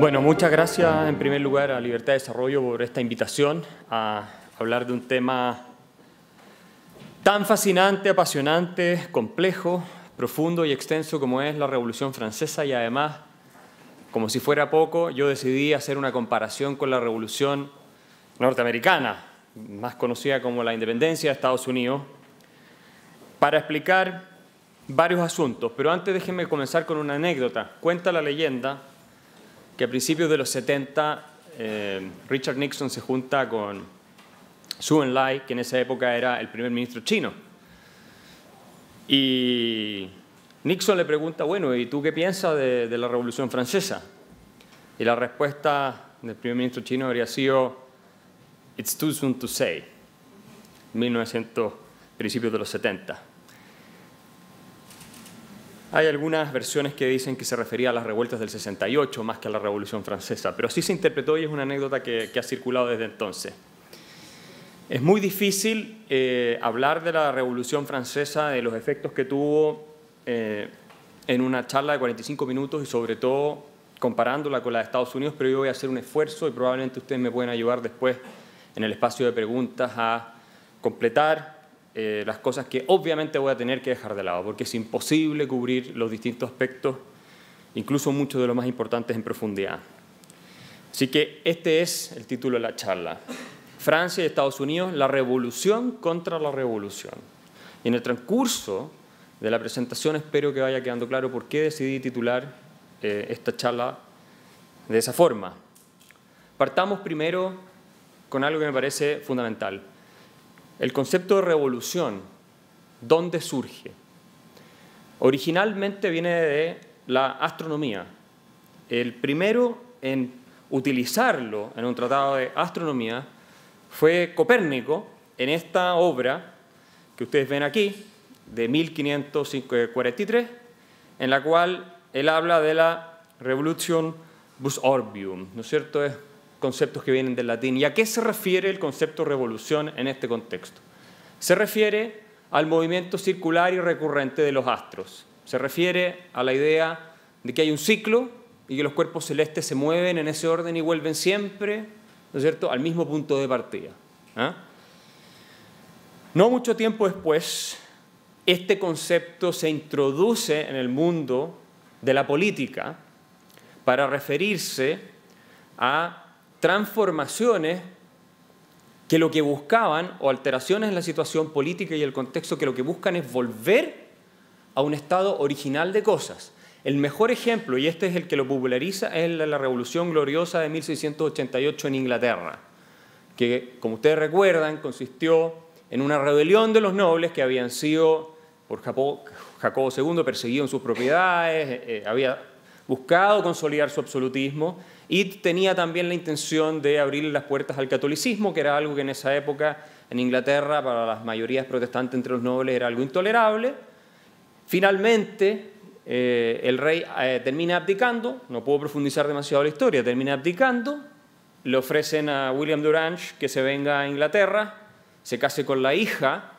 Bueno, muchas gracias en primer lugar a Libertad de Desarrollo por esta invitación a hablar de un tema tan fascinante, apasionante, complejo, profundo y extenso como es la Revolución Francesa y además, como si fuera poco, yo decidí hacer una comparación con la Revolución norteamericana, más conocida como la independencia de Estados Unidos, para explicar varios asuntos. Pero antes déjenme comenzar con una anécdota. Cuenta la leyenda que a principios de los 70 eh, Richard Nixon se junta con Zhou Enlai, que en esa época era el primer ministro chino. Y Nixon le pregunta, bueno, ¿y tú qué piensas de, de la Revolución Francesa? Y la respuesta del primer ministro chino habría sido, It's too soon to say, 1900, principios de los 70. Hay algunas versiones que dicen que se refería a las revueltas del 68 más que a la Revolución Francesa, pero así se interpretó y es una anécdota que, que ha circulado desde entonces. Es muy difícil eh, hablar de la Revolución Francesa, de los efectos que tuvo eh, en una charla de 45 minutos y sobre todo comparándola con la de Estados Unidos, pero yo voy a hacer un esfuerzo y probablemente ustedes me pueden ayudar después en el espacio de preguntas a completar eh, las cosas que obviamente voy a tener que dejar de lado, porque es imposible cubrir los distintos aspectos, incluso muchos de los más importantes en profundidad. Así que este es el título de la charla. Francia y Estados Unidos, la revolución contra la revolución. Y en el transcurso de la presentación espero que vaya quedando claro por qué decidí titular eh, esta charla de esa forma. Partamos primero con algo que me parece fundamental. El concepto de revolución, ¿dónde surge? Originalmente viene de la astronomía. El primero en utilizarlo en un tratado de astronomía fue Copérnico en esta obra que ustedes ven aquí, de 1543, en la cual él habla de la Revolution Bus Orbium, ¿no es cierto? Conceptos que vienen del latín. ¿Y a qué se refiere el concepto revolución en este contexto? Se refiere al movimiento circular y recurrente de los astros. Se refiere a la idea de que hay un ciclo y que los cuerpos celestes se mueven en ese orden y vuelven siempre, ¿no es cierto?, al mismo punto de partida. ¿ah? No mucho tiempo después, este concepto se introduce en el mundo de la política para referirse a transformaciones que lo que buscaban, o alteraciones en la situación política y el contexto, que lo que buscan es volver a un estado original de cosas. El mejor ejemplo, y este es el que lo populariza, es la Revolución Gloriosa de 1688 en Inglaterra, que, como ustedes recuerdan, consistió en una rebelión de los nobles que habían sido, por Jacobo II, perseguidos en sus propiedades, eh, eh, había buscado consolidar su absolutismo y tenía también la intención de abrir las puertas al catolicismo, que era algo que en esa época en Inglaterra para las mayorías protestantes entre los nobles era algo intolerable. Finalmente, eh, el rey eh, termina abdicando, no puedo profundizar demasiado la historia, termina abdicando, le ofrecen a William Durange que se venga a Inglaterra, se case con la hija,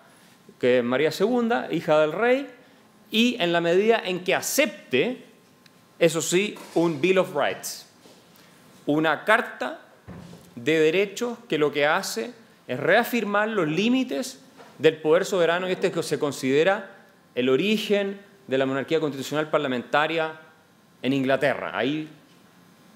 que es María II, hija del rey, y en la medida en que acepte, eso sí, un Bill of Rights, una carta de derechos que lo que hace es reafirmar los límites del poder soberano y este es que se considera el origen de la monarquía constitucional parlamentaria en Inglaterra. Ahí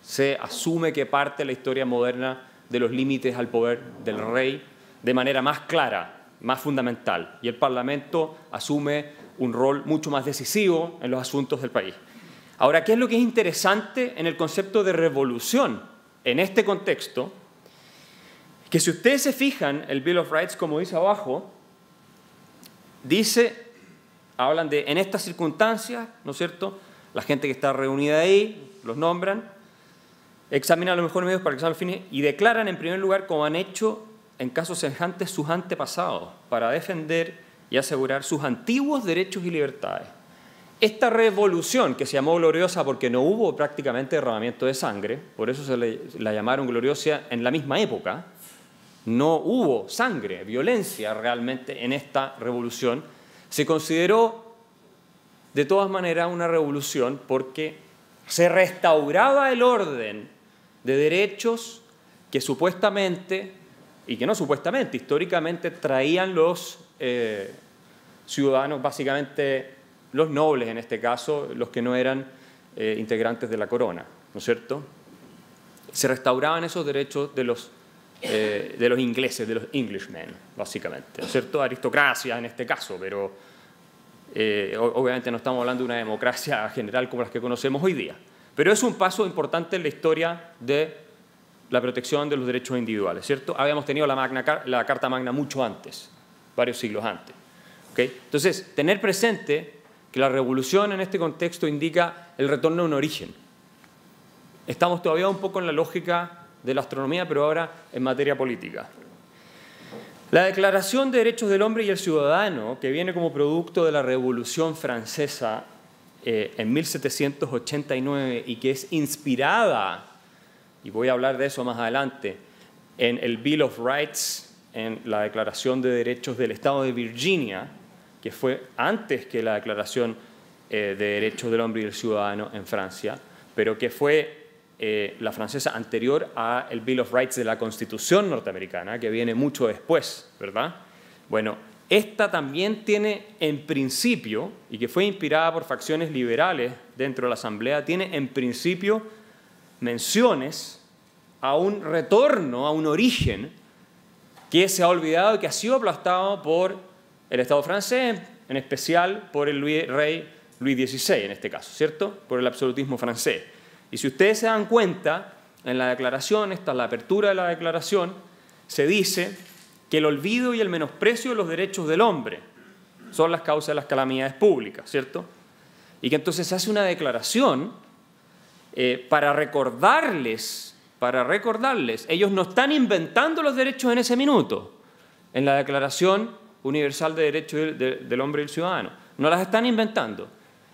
se asume que parte la historia moderna de los límites al poder del rey de manera más clara, más fundamental, y el Parlamento asume un rol mucho más decisivo en los asuntos del país. Ahora, ¿qué es lo que es interesante en el concepto de revolución en este contexto? Que si ustedes se fijan, el Bill of Rights, como dice abajo, dice, hablan de en estas circunstancias, ¿no es cierto? La gente que está reunida ahí, los nombran, examinan los mejores medios para que los fines y declaran en primer lugar, como han hecho en casos semejantes sus antepasados, para defender y asegurar sus antiguos derechos y libertades esta revolución, que se llamó gloriosa porque no hubo prácticamente derramamiento de sangre, por eso se la llamaron gloriosa en la misma época, no hubo sangre, violencia realmente en esta revolución, se consideró de todas maneras una revolución porque se restauraba el orden de derechos que supuestamente, y que no supuestamente, históricamente traían los eh, ciudadanos, básicamente los nobles en este caso, los que no eran eh, integrantes de la corona, ¿no es cierto? Se restauraban esos derechos de los, eh, de los ingleses, de los Englishmen, básicamente, ¿no es cierto? Aristocracia en este caso, pero obviamente no estamos hablando de una democracia general como las que conocemos hoy día. Pero es un paso importante en la historia de la protección de los derechos individuales, ¿cierto? Habíamos tenido la, Magna, la Carta Magna mucho antes, varios siglos antes. Entonces, tener presente que la revolución en este contexto indica el retorno a un origen. Estamos todavía un poco en la lógica de la astronomía, pero ahora en materia política. La Declaración de Derechos del Hombre y el Ciudadano, que viene como producto de la Revolución Francesa eh, en 1789 y que es inspirada, y voy a hablar de eso más adelante, en el Bill of Rights, en la Declaración de Derechos del Estado de Virginia, que fue antes que la Declaración eh, de Derechos del Hombre y del Ciudadano en Francia, pero que fue eh, la francesa anterior al Bill of Rights de la Constitución norteamericana, que viene mucho después, ¿verdad? Bueno, esta también tiene en principio, y que fue inspirada por facciones liberales dentro de la Asamblea, tiene en principio menciones a un retorno, a un origen que se ha olvidado y que ha sido aplastado por el Estado francés, en especial por el rey Luis XVI en este caso, ¿cierto? Por el absolutismo francés. Y si ustedes se dan cuenta, en la declaración, esta es la apertura de la declaración, se dice que el olvido y el menosprecio de los derechos del hombre son las causas de las calamidades públicas, ¿cierto? Y que entonces se hace una declaración eh, para recordarles, para recordarles, ellos no están inventando los derechos en ese minuto, en la Declaración Universal de Derechos del Hombre y el Ciudadano, no las están inventando,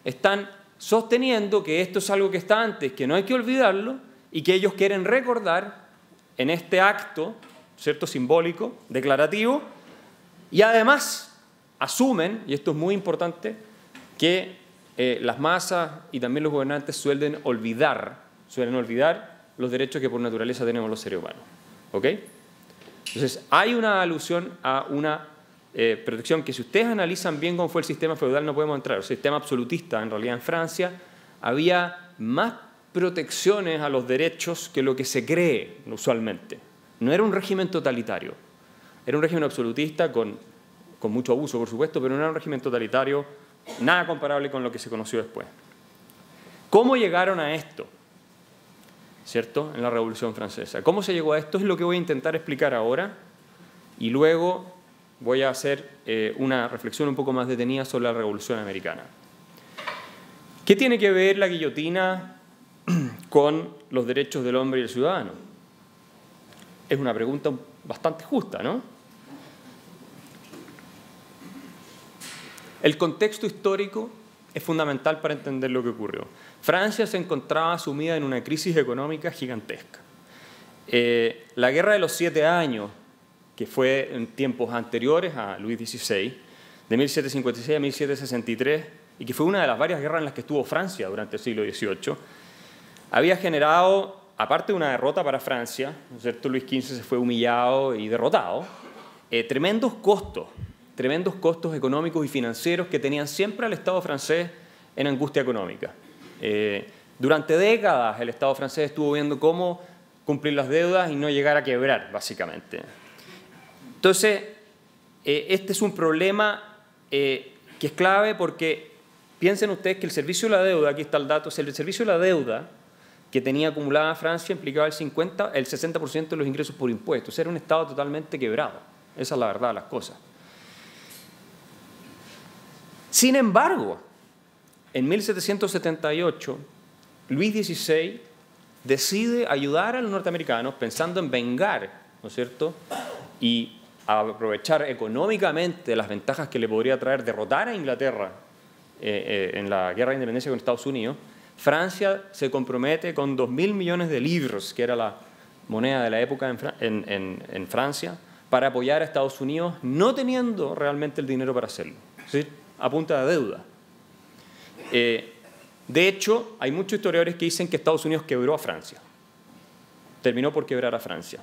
están sosteniendo que esto es algo que está antes, que no hay que olvidarlo y que ellos quieren recordar en este acto ¿cierto? simbólico, declarativo, y además asumen, y esto es muy importante, que eh, las masas y también los gobernantes suelen olvidar, suelen olvidar los derechos que por naturaleza tenemos los seres humanos. ¿Ok? Entonces, hay una alusión a una eh, que si ustedes analizan bien cómo fue el sistema feudal, no podemos entrar. El sistema absolutista, en realidad en Francia, había más protecciones a los derechos que lo que se cree usualmente. No era un régimen totalitario, era un régimen absolutista con, con mucho abuso, por supuesto, pero no era un régimen totalitario, nada comparable con lo que se conoció después. ¿Cómo llegaron a esto? ¿Cierto? En la Revolución Francesa. ¿Cómo se llegó a esto? Es lo que voy a intentar explicar ahora y luego voy a hacer eh, una reflexión un poco más detenida sobre la Revolución Americana. ¿Qué tiene que ver la guillotina con los derechos del hombre y el ciudadano? Es una pregunta bastante justa, ¿no? El contexto histórico es fundamental para entender lo que ocurrió. Francia se encontraba sumida en una crisis económica gigantesca. Eh, la Guerra de los Siete Años, que fue en tiempos anteriores a Luis XVI, de 1756 a 1763, y que fue una de las varias guerras en las que estuvo Francia durante el siglo XVIII, había generado aparte de una derrota para Francia, cierto? Luis XV se fue humillado y derrotado, eh, tremendos costos, tremendos costos económicos y financieros que tenían siempre al Estado francés en angustia económica. Eh, durante décadas el Estado francés estuvo viendo cómo cumplir las deudas y no llegar a quebrar, básicamente. Entonces, eh, este es un problema que es clave porque piensen ustedes que el servicio de la deuda, aquí está el dato, el servicio de la deuda que tenía acumulada Francia implicaba el, 50, el 60% de los ingresos por impuestos. Era un Estado totalmente quebrado. Esa es la verdad de las cosas. Sin embargo, en 1778, Luis XVI decide ayudar a los norteamericanos pensando en vengar, ¿no es cierto? Y aprovechar económicamente las ventajas que le podría traer derrotar a Inglaterra eh, eh, en la guerra de independencia con Estados Unidos Francia se compromete con 2.000 millones de libros, que era la moneda de la época en, Francia, para apoyar a Estados Unidos, no teniendo realmente el dinero para hacerlo, ¿sí? a punta de deuda. Eh, de hecho, hay muchos historiadores que dicen que Estados Unidos quebró a Francia. terminó por quebrar a Francia.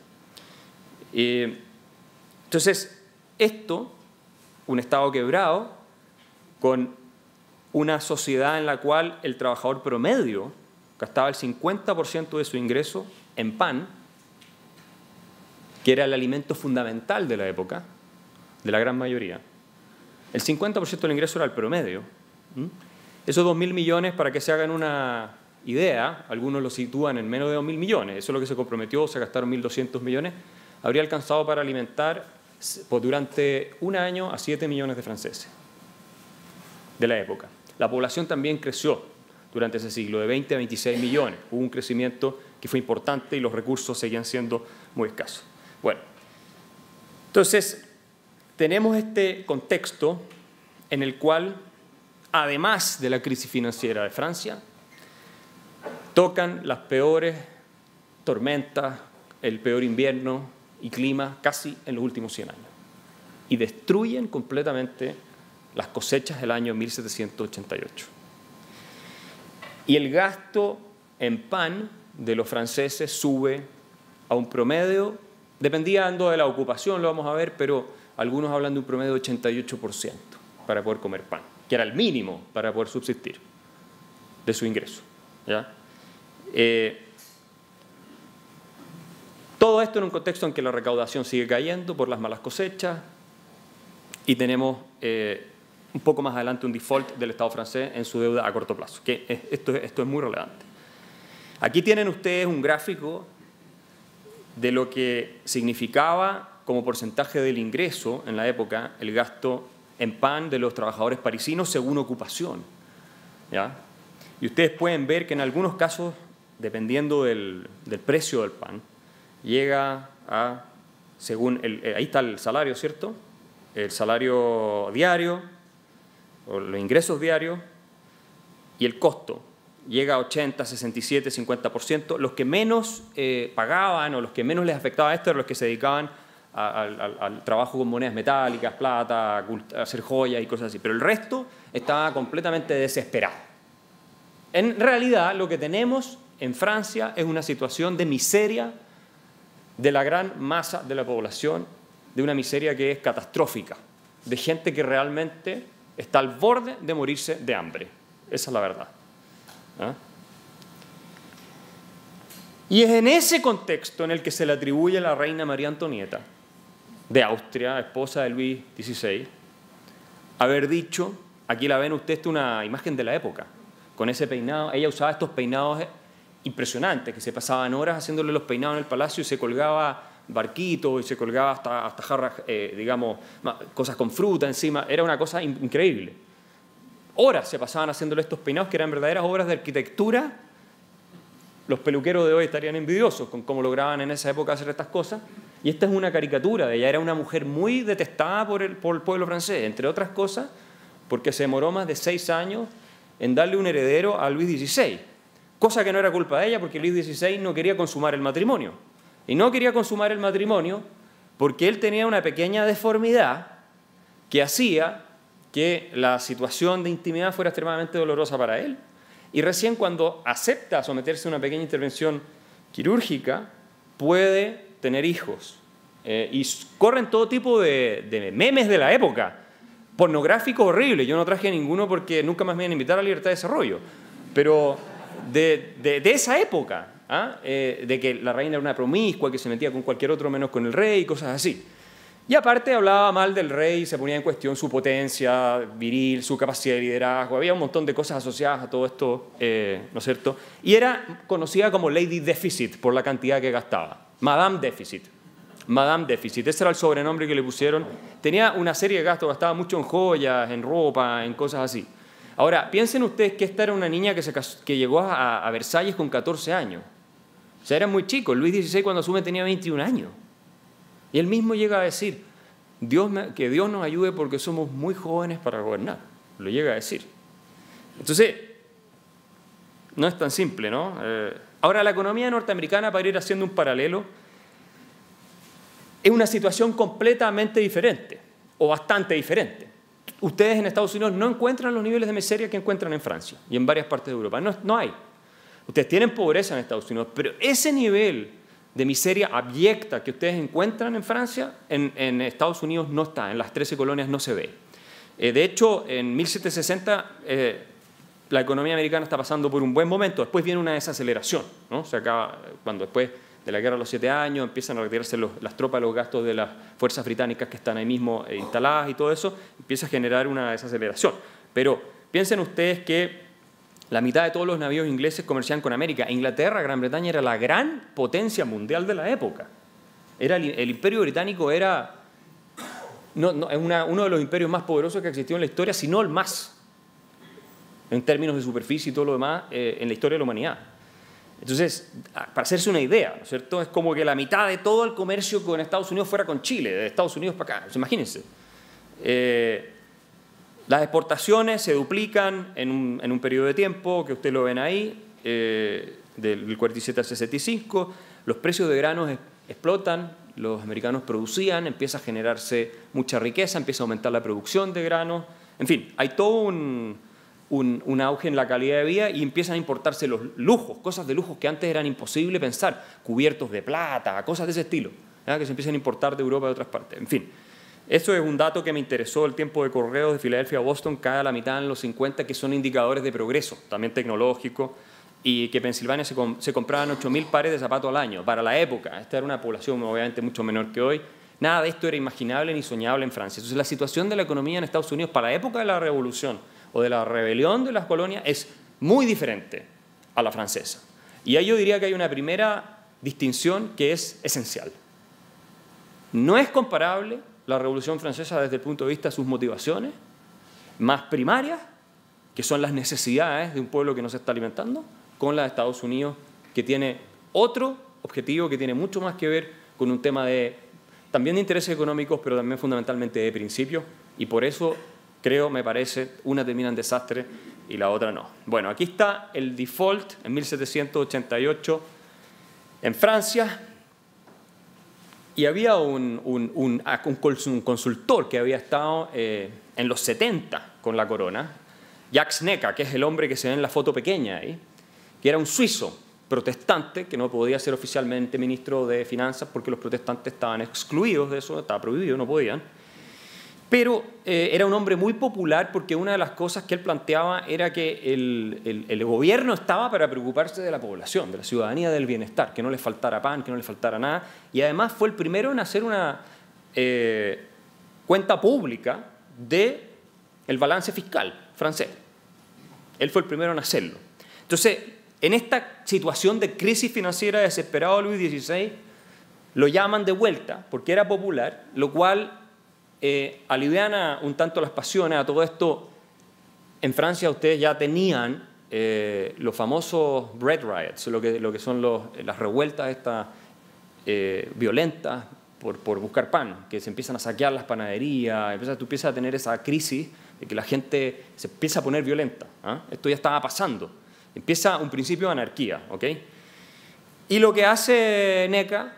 Entonces, esto, un Estado quebrado, con una sociedad en la cual el trabajador promedio gastaba el 50% de su ingreso en pan, que era el alimento fundamental de la época, de la gran mayoría. El 50% del ingreso era el promedio. Esos 2.000 millones, para que se hagan una idea, algunos lo sitúan en menos de 2.000 millones, eso es lo que se comprometió, se gastaron 1.200 millones, habría alcanzado para alimentar durante un año a 7 millones de franceses de la época. La población también creció durante ese siglo, de 20 a 26 millones. Hubo un crecimiento que fue importante y los recursos seguían siendo muy escasos. Bueno, entonces tenemos este contexto en el cual, además de la crisis financiera de Francia, tocan las peores tormentas, el peor invierno y clima casi en los últimos 100 años. Y destruyen completamente las cosechas del año 1788. Y el gasto en pan de los franceses sube a un promedio, dependiendo de la ocupación, lo vamos a ver, pero algunos hablan de un promedio de 88% para poder comer pan, que era el mínimo para poder subsistir de su ingreso. Eh, todo esto en un contexto en que la recaudación sigue cayendo por las malas cosechas y tenemos eh, un poco más adelante un default del Estado francés en su deuda a corto plazo, que esto, esto es muy relevante. Aquí tienen ustedes un gráfico de lo que significaba como porcentaje del ingreso en la época el gasto en pan de los trabajadores parisinos según ocupación. ¿ya? Y ustedes pueden ver que en algunos casos, dependiendo del, precio del pan, llega a, según, el, eh, ahí está el salario, ¿cierto? El salario diario, los ingresos diarios y el costo llega a 80, 67, 50%. Los que menos eh, pagaban o los que menos les afectaba esto eran los que se dedicaban al trabajo con monedas metálicas, plata, hacer joyas y cosas así. Pero el resto estaba completamente desesperado. En realidad lo que tenemos en Francia es una situación de miseria de la gran masa de la población, de una miseria que es catastrófica, de gente que realmente está al borde de morirse de hambre. Esa es la verdad. ¿ah? Y es en ese contexto en el que se le atribuye a la reina María Antonieta de Austria, esposa de Luis XVI, haber dicho, aquí la ven ustedes, una imagen de la época, con ese peinado, ella usaba estos peinados impresionantes, que se pasaban horas haciéndole los peinados en el palacio y se colgaba barquitos y se colgaba hasta, hasta jarras, eh, digamos, cosas con fruta encima. Era una cosa increíble. Horas se pasaban haciéndole estos peinados que eran verdaderas obras de arquitectura. Los peluqueros de hoy estarían envidiosos con cómo lograban en esa época hacer estas cosas. Y esta es una caricatura de ella. Era una mujer muy detestada por el, por el pueblo francés, entre otras cosas, porque se demoró más de seis años en darle un heredero a Luis XVI. Cosa que no era culpa de ella, porque Luis XVI no quería consumar el matrimonio. Y no quería consumar el matrimonio porque él tenía una pequeña deformidad que hacía que la situación de intimidad fuera extremadamente dolorosa para él. Y recién cuando acepta someterse a una pequeña intervención quirúrgica, puede tener hijos. Eh, y corren todo tipo de, memes de la época. Pornográfico horrible. Yo no traje ninguno porque nunca más me iban a invitar a libertad de desarrollo. Pero de, de esa época. ¿ah? Eh, de que la reina era una promiscua, que se metía con cualquier otro menos con el rey, cosas así. Y aparte hablaba mal del rey, se ponía en cuestión su potencia viril, su capacidad de liderazgo, había un montón de cosas asociadas a todo esto, eh, ¿no es cierto? Y era conocida como Lady Deficit por la cantidad que gastaba, Madame Deficit. Madame Deficit, ese era el sobrenombre que le pusieron. Tenía una serie de gastos, gastaba mucho en joyas, en ropa, en cosas así. Ahora, piensen ustedes que esta era una niña que, se, que llegó a, Versalles con 14 años. O sea, era muy chico. Luis XVI cuando asume tenía 21 años. Y él mismo llega a decir, Dios que Dios nos ayude porque somos muy jóvenes para gobernar. Lo llega a decir. Entonces, no es tan simple, ¿no? Eh, ahora, la economía norteamericana, para ir haciendo un paralelo, es una situación completamente diferente, o bastante diferente. Ustedes en Estados Unidos no encuentran los niveles de miseria que encuentran en Francia y en varias partes de Europa. No, no hay. Ustedes tienen pobreza en Estados Unidos, pero ese nivel de miseria abyecta que ustedes encuentran en Francia, en, Estados Unidos no está, en las 13 colonias no se ve. Eh, de hecho, en 1760 eh, la economía americana está pasando por un buen momento, después viene una desaceleración, ¿no? se acaba, cuando después de la guerra de los siete años empiezan a retirarse las tropas, los gastos de las fuerzas británicas que están ahí mismo eh, instaladas y todo eso, empieza a generar una desaceleración. Pero piensen ustedes que la mitad de todos los navíos ingleses comerciaban con América. Inglaterra, Gran Bretaña era la gran potencia mundial de la época. Era el, imperio británico era no, uno de los imperios más poderosos que existió en la historia, si no el más, en términos de superficie y todo lo demás, eh, en la historia de la humanidad. Entonces, para hacerse una idea, ¿no es cierto? Es como que la mitad de todo el comercio con Estados Unidos fuera con Chile, de Estados Unidos para acá. imagínense. Eh, las exportaciones se duplican en un, periodo de tiempo, que ustedes lo ven ahí, eh, del 47 al 65. Los precios de granos explotan, los americanos producían, empieza a generarse mucha riqueza, empieza a aumentar la producción de granos. En fin, hay todo un, auge en la calidad de vida y empiezan a importarse los lujos, cosas de lujos que antes eran imposible pensar, cubiertos de plata, cosas de ese estilo, que se empiezan a importar de Europa y de otras partes. En fin, eso es un dato que me interesó, el tiempo de correos de Filadelfia a Boston cada la mitad en los 50, que son indicadores de progreso, también tecnológico, y que Pensilvania se, se compraban 8.000 pares de zapatos al año. Para la época, esta era una población obviamente mucho menor que hoy, nada de esto era imaginable ni soñable en Francia. Entonces la situación de la economía en Estados Unidos para la época de la revolución o de la rebelión de las colonias es muy diferente a la francesa. Y ahí yo diría que hay una primera distinción que es esencial. No es comparable la Revolución Francesa desde el punto de vista de sus motivaciones más primarias, que son las necesidades de un pueblo que no se está alimentando, con la de Estados Unidos, que tiene otro objetivo que tiene mucho más que ver con un tema de también de intereses económicos, pero también fundamentalmente de principios, y por eso creo, me parece, una termina en desastre y la otra no. Bueno, aquí está el default en 1788 en Francia, y había un, un, ah, consultor que había estado eh, en los 70 con la corona, Jacques Necker, que es el hombre que se ve en la foto pequeña ahí, que era un suizo protestante que no podía ser oficialmente ministro de Finanzas porque los protestantes estaban excluidos de eso, estaba prohibido, no podían. Pero eh, era un hombre muy popular porque una de las cosas que él planteaba era que el, gobierno estaba para preocuparse de la población, de la ciudadanía, del bienestar, que no les faltara pan, que no les faltara nada. Y además fue el primero en hacer una eh, cuenta pública del el balance fiscal francés. Él fue el primero en hacerlo. Entonces, en esta situación de crisis financiera desesperado Luis XVI, lo llaman de vuelta porque era popular, lo cual eh, aliviana un tanto las pasiones. A todo esto, en Francia ustedes ya tenían eh, los famosos bread riots, lo que, lo que son las revueltas estas eh, violentas por, por, buscar pan, que se empiezan a saquear las panaderías, empieza, tú empiezas a tener esa crisis de que la gente se empieza a poner violenta. ¿ah? Esto ya estaba pasando. Empieza un principio de anarquía. ¿ok? Y lo que hace NECA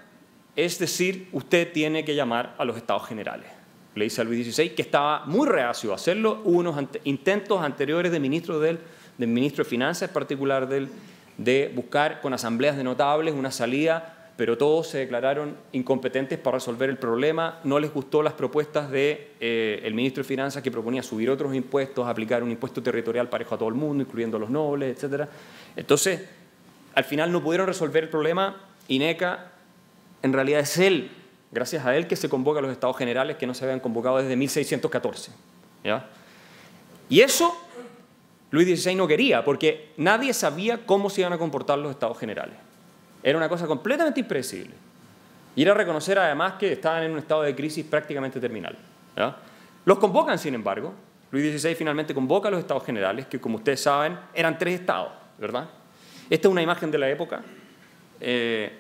es decir, usted tiene que llamar a los estados generales le dice a Luis XVI, que estaba muy reacio a hacerlo. Hubo unos intentos anteriores del ministro, del, ministro de Finanzas, en particular del, de buscar con asambleas de notables una salida, pero todos se declararon incompetentes para resolver el problema. No les gustó las propuestas del de, eh, ministro de Finanzas que proponía subir otros impuestos, aplicar un impuesto territorial parejo a todo el mundo, incluyendo los nobles, etc. Entonces, al final no pudieron resolver el problema y NECA en realidad es él gracias a él que se convoca a los estados generales que no se habían convocado desde 1614. Y eso Luis XVI no quería, porque nadie sabía cómo se iban a comportar los estados generales. Era una cosa completamente impredecible. Y era reconocer además que estaban en un estado de crisis prácticamente terminal. Los convocan, sin embargo. Luis XVI finalmente convoca a los estados generales, que como ustedes saben, eran tres estados, ¿verdad? Esta es una imagen de la época. Eh,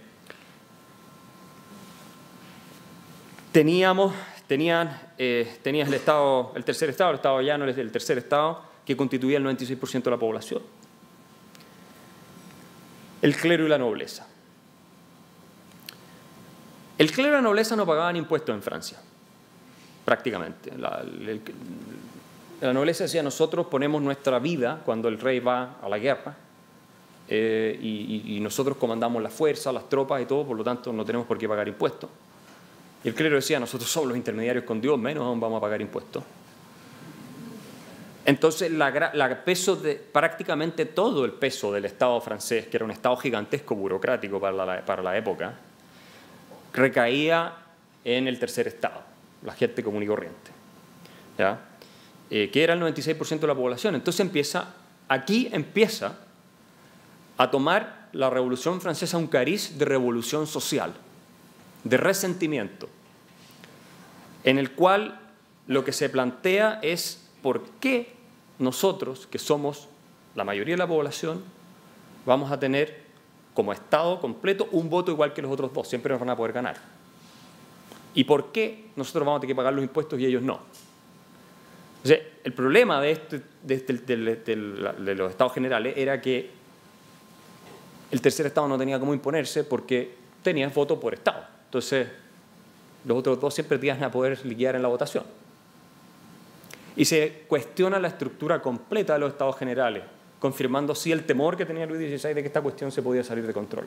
teníamos, tenían, eh, tenías el, estado, el tercer estado, el estado llano, el tercer estado, que constituía el 96% de la población. El clero y la nobleza. El clero y la nobleza no pagaban impuestos en Francia, prácticamente. La, nobleza decía, nosotros ponemos nuestra vida cuando el rey va a la guerra, eh, y, nosotros comandamos la fuerza, las tropas y todo, por lo tanto no tenemos por qué pagar impuestos. Y el clero decía, nosotros somos los intermediarios con Dios, menos aún vamos a pagar impuestos. Entonces, la, peso de, prácticamente todo el peso del Estado francés, que era un Estado gigantesco burocrático para la, la época, recaía en el tercer Estado, la gente común y corriente, eh, que era el 96% de la población. Entonces empieza, aquí empieza a tomar la Revolución Francesa un cariz de revolución social, de resentimiento, en el cual lo que se plantea es por qué nosotros, que somos la mayoría de la población, vamos a tener como Estado completo un voto igual que los otros dos, siempre nos van a poder ganar. ¿Y por qué nosotros vamos a tener que pagar los impuestos y ellos no? el problema de, este, de, este, de los estados generales era que el tercer estado no tenía cómo imponerse porque tenía voto por estado. Entonces, los otros dos siempre iban a poder liquidar en la votación. Y se cuestiona la estructura completa de los estados generales, confirmando sí el temor que tenía Luis XVI de que esta cuestión se podía salir de control.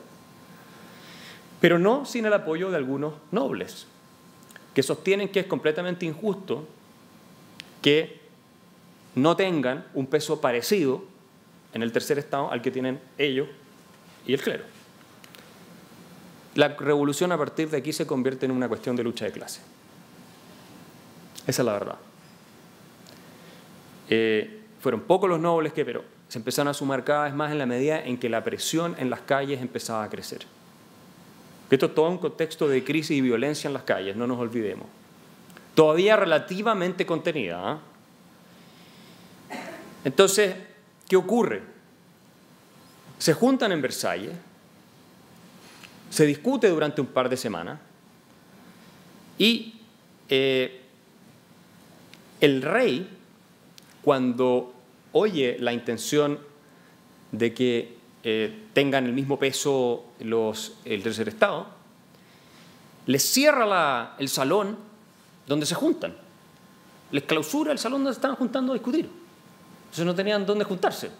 Pero no sin el apoyo de algunos nobles, que sostienen que es completamente injusto que no tengan un peso parecido en el tercer estado al que tienen ellos y el clero. La revolución a partir de aquí se convierte en una cuestión de lucha de clase. Esa es la verdad. Eh, fueron pocos los nobles que, pero se empezaron a sumar cada vez más en la medida en que la presión en las calles empezaba a crecer. Esto es todo un contexto de crisis y violencia en las calles, no nos olvidemos. Todavía relativamente contenida. ¿ah? Entonces, ¿qué ocurre? Se juntan en Versalles, se discute durante un par de semanas y eh, el rey cuando oye la intención de que eh, tengan el mismo peso los, el tercer Estado, les cierra el salón donde se juntan, les clausura el salón donde se estaban juntando a discutir. Entonces no tenían dónde juntarse.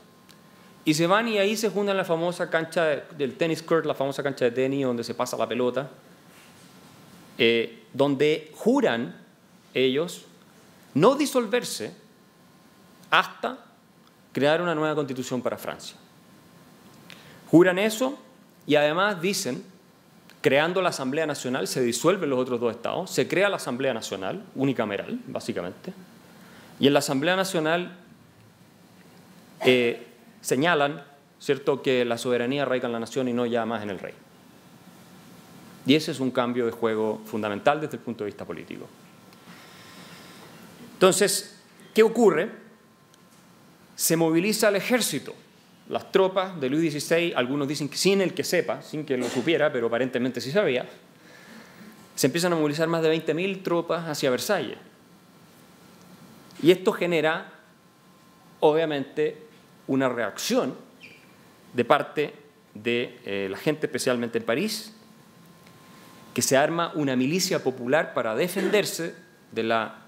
Y se van y ahí se juntan la famosa cancha del tenis court, la famosa cancha de tenis donde se pasa la pelota, eh, donde juran ellos no disolverse hasta crear una nueva constitución para Francia. Juran eso y además dicen, creando la Asamblea Nacional, se disuelven los otros dos estados, se crea la Asamblea Nacional, unicameral, básicamente, y en la Asamblea Nacional eh, señalan, ¿cierto?, que la soberanía radica en la nación y no ya más en el rey. Y ese es un cambio de juego fundamental desde el punto de vista político. Entonces, ¿qué ocurre? se moviliza el ejército. Las tropas de Luis XVI, algunos dicen que sin el que sepa, sin que lo supiera, pero aparentemente sí sabía, se empiezan a movilizar más de 20.000 tropas hacia Versalles. Y esto genera, obviamente, una reacción de parte de eh, la gente, especialmente en París, que se arma una milicia popular para defenderse de la,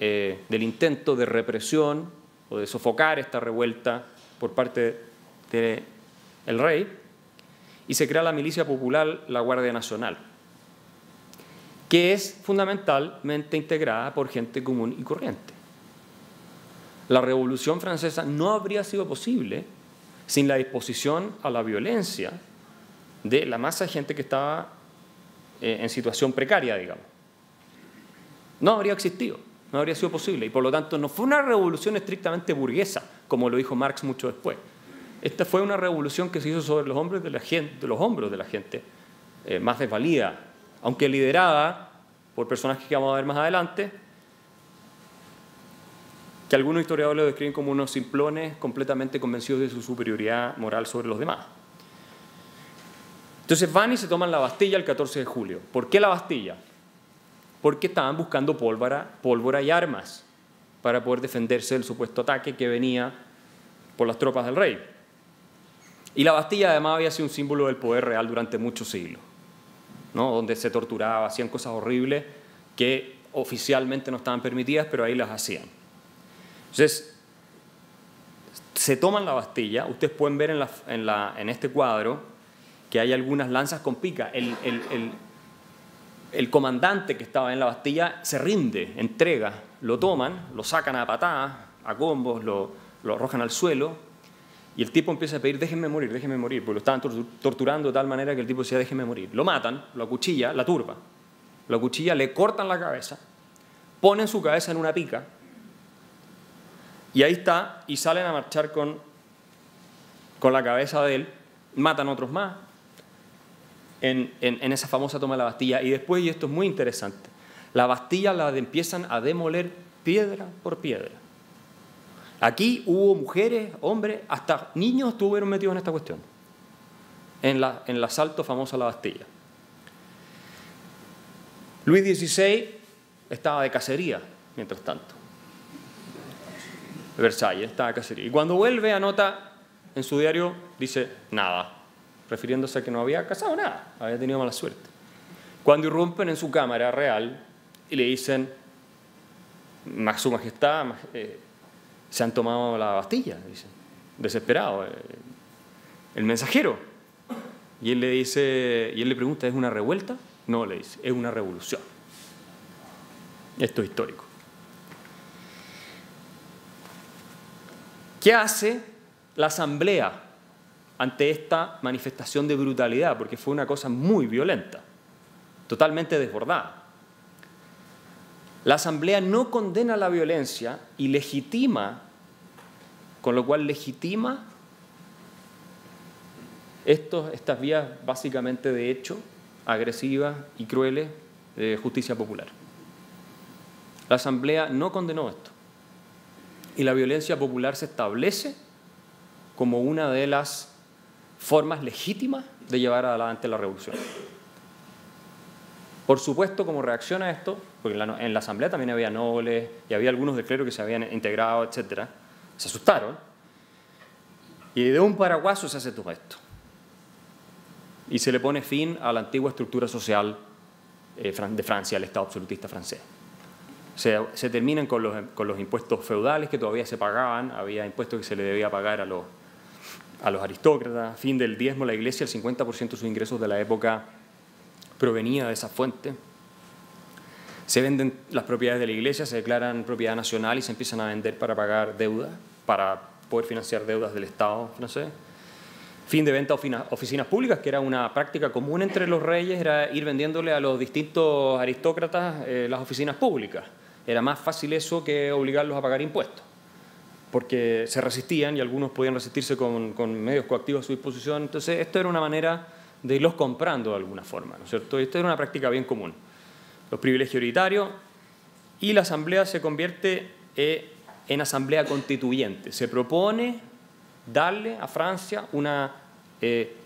eh, del intento de represión o de sofocar esta revuelta por parte del rey, y se crea la milicia popular, la Guardia Nacional, que es fundamentalmente integrada por gente común y corriente. La Revolución Francesa no habría sido posible sin la disposición a la violencia de la masa de gente que estaba eh, en situación precaria, digamos. No habría existido no habría sido posible. Y por lo tanto no fue una revolución estrictamente burguesa, como lo dijo Marx mucho después. Esta fue una revolución que se hizo sobre los hombros de la gente, los hombros de la gente eh, más desvalida, aunque liderada por personajes que vamos a ver más adelante, que algunos historiadores lo describen como unos simplones completamente convencidos de su superioridad moral sobre los demás. Entonces van y se toman la Bastilla el 14 de julio. ¿Por qué la Bastilla? porque estaban buscando pólvora, pólvora y armas para poder defenderse del supuesto ataque que venía por las tropas del rey. Y la Bastilla además había sido un símbolo del poder real durante muchos siglos, ¿no? donde se torturaba, hacían cosas horribles que oficialmente no estaban permitidas, pero ahí las hacían. Entonces, se toman la Bastilla. Ustedes pueden ver en, este cuadro que hay algunas lanzas con pica. El, comandante que estaba en la Bastilla se rinde, entrega, lo toman, lo sacan a patadas, a combos, lo, arrojan al suelo y el tipo empieza a pedir, déjenme morir, déjenme morir, porque lo estaban torturando de tal manera que el tipo decía, déjenme morir. Lo matan, lo acuchilla, la turba, lo acuchilla, le cortan la cabeza, ponen su cabeza en una pica, y ahí está, y salen a marchar con, con la cabeza de él, matan otros más en, en, esa famosa toma de la Bastilla. Y después, y esto es muy interesante, la Bastilla la empiezan a demoler piedra por piedra. Aquí hubo mujeres, hombres, hasta niños estuvieron metidos en esta cuestión, en, la, en el asalto famoso a la Bastilla. Luis XVI estaba de cacería, mientras tanto. Versalles, de cacería. Y cuando vuelve anota en su diario, dice nada, refiriéndose a que no había casado nada, había tenido mala suerte. Cuando irrumpen en su cámara real y le dicen, Su Majestad, eh, se han tomado la Bastilla, dice, desesperado, eh, el mensajero. Y él le dice, y él le pregunta, ¿es una revuelta? No, le dice, es una revolución. Esto es histórico. ¿Qué hace la asamblea ante esta manifestación de brutalidad? Porque fue una cosa muy violenta, totalmente desbordada. La Asamblea no condena la violencia y legitima, con lo cual legitima estos, estas vías básicamente de hecho agresivas y crueles de justicia popular. La Asamblea no condenó esto. Y la violencia popular se establece como una de las formas legítimas de llevar adelante la revolución. Por supuesto, como reacción a esto, porque en la, asamblea también había nobles y había algunos del clero que se habían integrado, etc., se asustaron. Y de un paraguaso se hace todo esto. Y se le pone fin a la antigua estructura social eh, de Francia, al Estado absolutista francés. Se, terminan con los, con los, impuestos feudales que todavía se pagaban, había impuestos que se le debía pagar a los, a los aristócratas, fin del diezmo, la iglesia, el 50% de sus ingresos de la época provenía de esa fuente. Se venden las propiedades de la iglesia, se declaran propiedad nacional y se empiezan a vender para pagar deuda, para poder financiar deudas del Estado francés. Fin de venta a oficinas públicas, que era una práctica común entre los reyes, era ir vendiéndole a los distintos aristócratas eh, las oficinas públicas. Era más fácil eso que obligarlos a pagar impuestos, porque se resistían y algunos podían resistirse con, medios coactivos a su disposición. Entonces, esto era una manera de irlos comprando de alguna forma, ¿no es cierto? Esto era una práctica bien común. Los privilegios hereditarios y la asamblea se convierte eh, en asamblea constituyente. Se propone darle a Francia una, eh,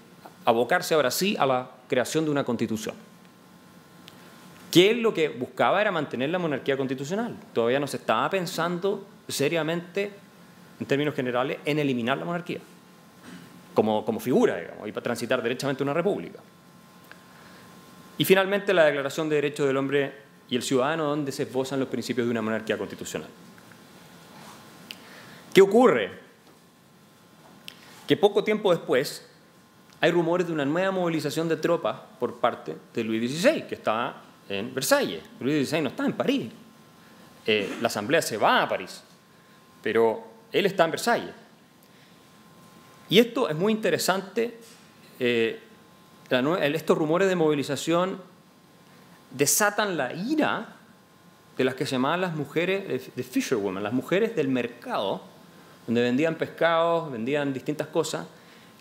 abocarse ahora sí a la creación de una constitución. Que lo que buscaba era mantener la monarquía constitucional. Todavía no se estaba pensando seriamente, en términos generales, en eliminar la monarquía como, como figura, digamos, y para transitar derechamente una república. Y finalmente la Declaración de Derechos del Hombre y el Ciudadano, donde se esbozan los principios de una monarquía constitucional. ¿Qué ocurre? Que poco tiempo después hay rumores de una nueva movilización de tropas por parte de Luis XVI, que está en Versalles. Luis XVI no está en París. Eh, la Asamblea se va a París, pero él está en Versalles. Y esto es muy interesante. Eh, estos rumores de movilización desatan la ira de las que se llamaban las mujeres de fisherwomen, las mujeres del mercado, donde vendían pescados, vendían distintas cosas,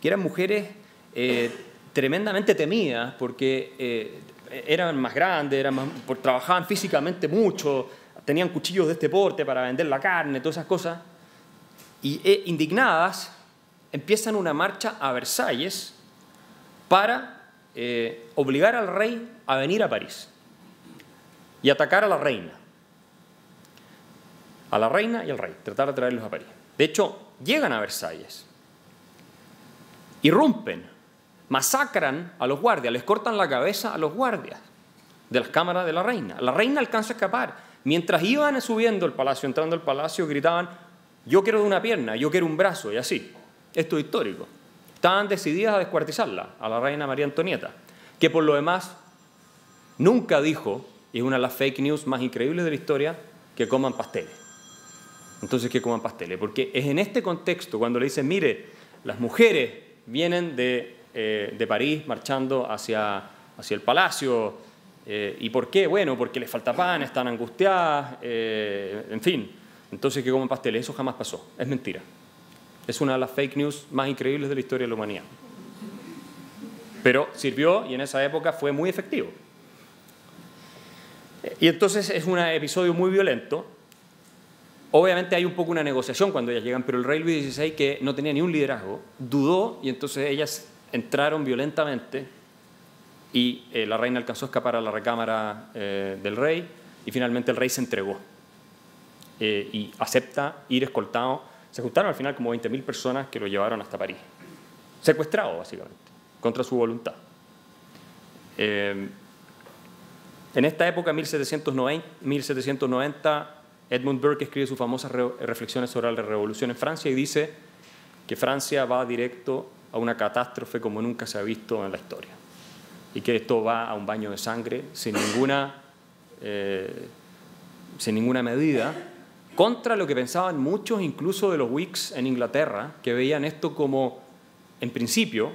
que eran mujeres eh, tremendamente temidas porque eh, eran más grandes, eran más, trabajaban físicamente mucho, tenían cuchillos de este porte para vender la carne, todas esas cosas, y indignadas empiezan una marcha a Versalles para eh, obligar al rey a venir a París y atacar a la reina. A la reina y al rey, tratar de traerlos a París. De hecho, llegan a Versalles, irrumpen, masacran a los guardias, les cortan la cabeza a los guardias de las cámaras de la reina. La reina alcanza a escapar. Mientras iban subiendo el palacio, entrando al palacio, gritaban, yo quiero una pierna, yo quiero un brazo, y así. Esto es histórico. Estaban decididas a descuartizarla, a la reina María Antonieta, que por lo demás nunca dijo, y es una de las fake news más increíbles de la historia, que coman pasteles. Entonces, que coman pasteles, porque es en este contexto cuando le dicen, mire, las mujeres vienen de, eh, París marchando hacia, hacia el palacio, eh, ¿y por qué? Bueno, porque les falta pan, están angustiadas, eh, en fin. Entonces, que coman pasteles, eso jamás pasó, es mentira. Es una de las fake news más increíbles de la historia de la humanidad. Pero sirvió y en esa época fue muy efectivo. Y entonces es un episodio muy violento. Obviamente hay un poco una negociación cuando ellas llegan, pero el rey Luis XVI, que no tenía ni un liderazgo, dudó y entonces ellas entraron violentamente y eh, la reina alcanzó a escapar a la recámara eh, del rey y finalmente el rey se entregó eh, y acepta ir escoltado. Se juntaron al final como 20.000 personas que lo llevaron hasta París. Secuestrado, básicamente, contra su voluntad. En esta época, 1790, 1790 Edmund Burke escribe sus famosas reflexiones sobre la revolución en Francia y dice que Francia va directo a una catástrofe como nunca se ha visto en la historia y que esto va a un baño de sangre sin ninguna, eh, sin ninguna medida, contra lo que pensaban muchos, incluso de los Whigs en Inglaterra, que veían esto como, en principio,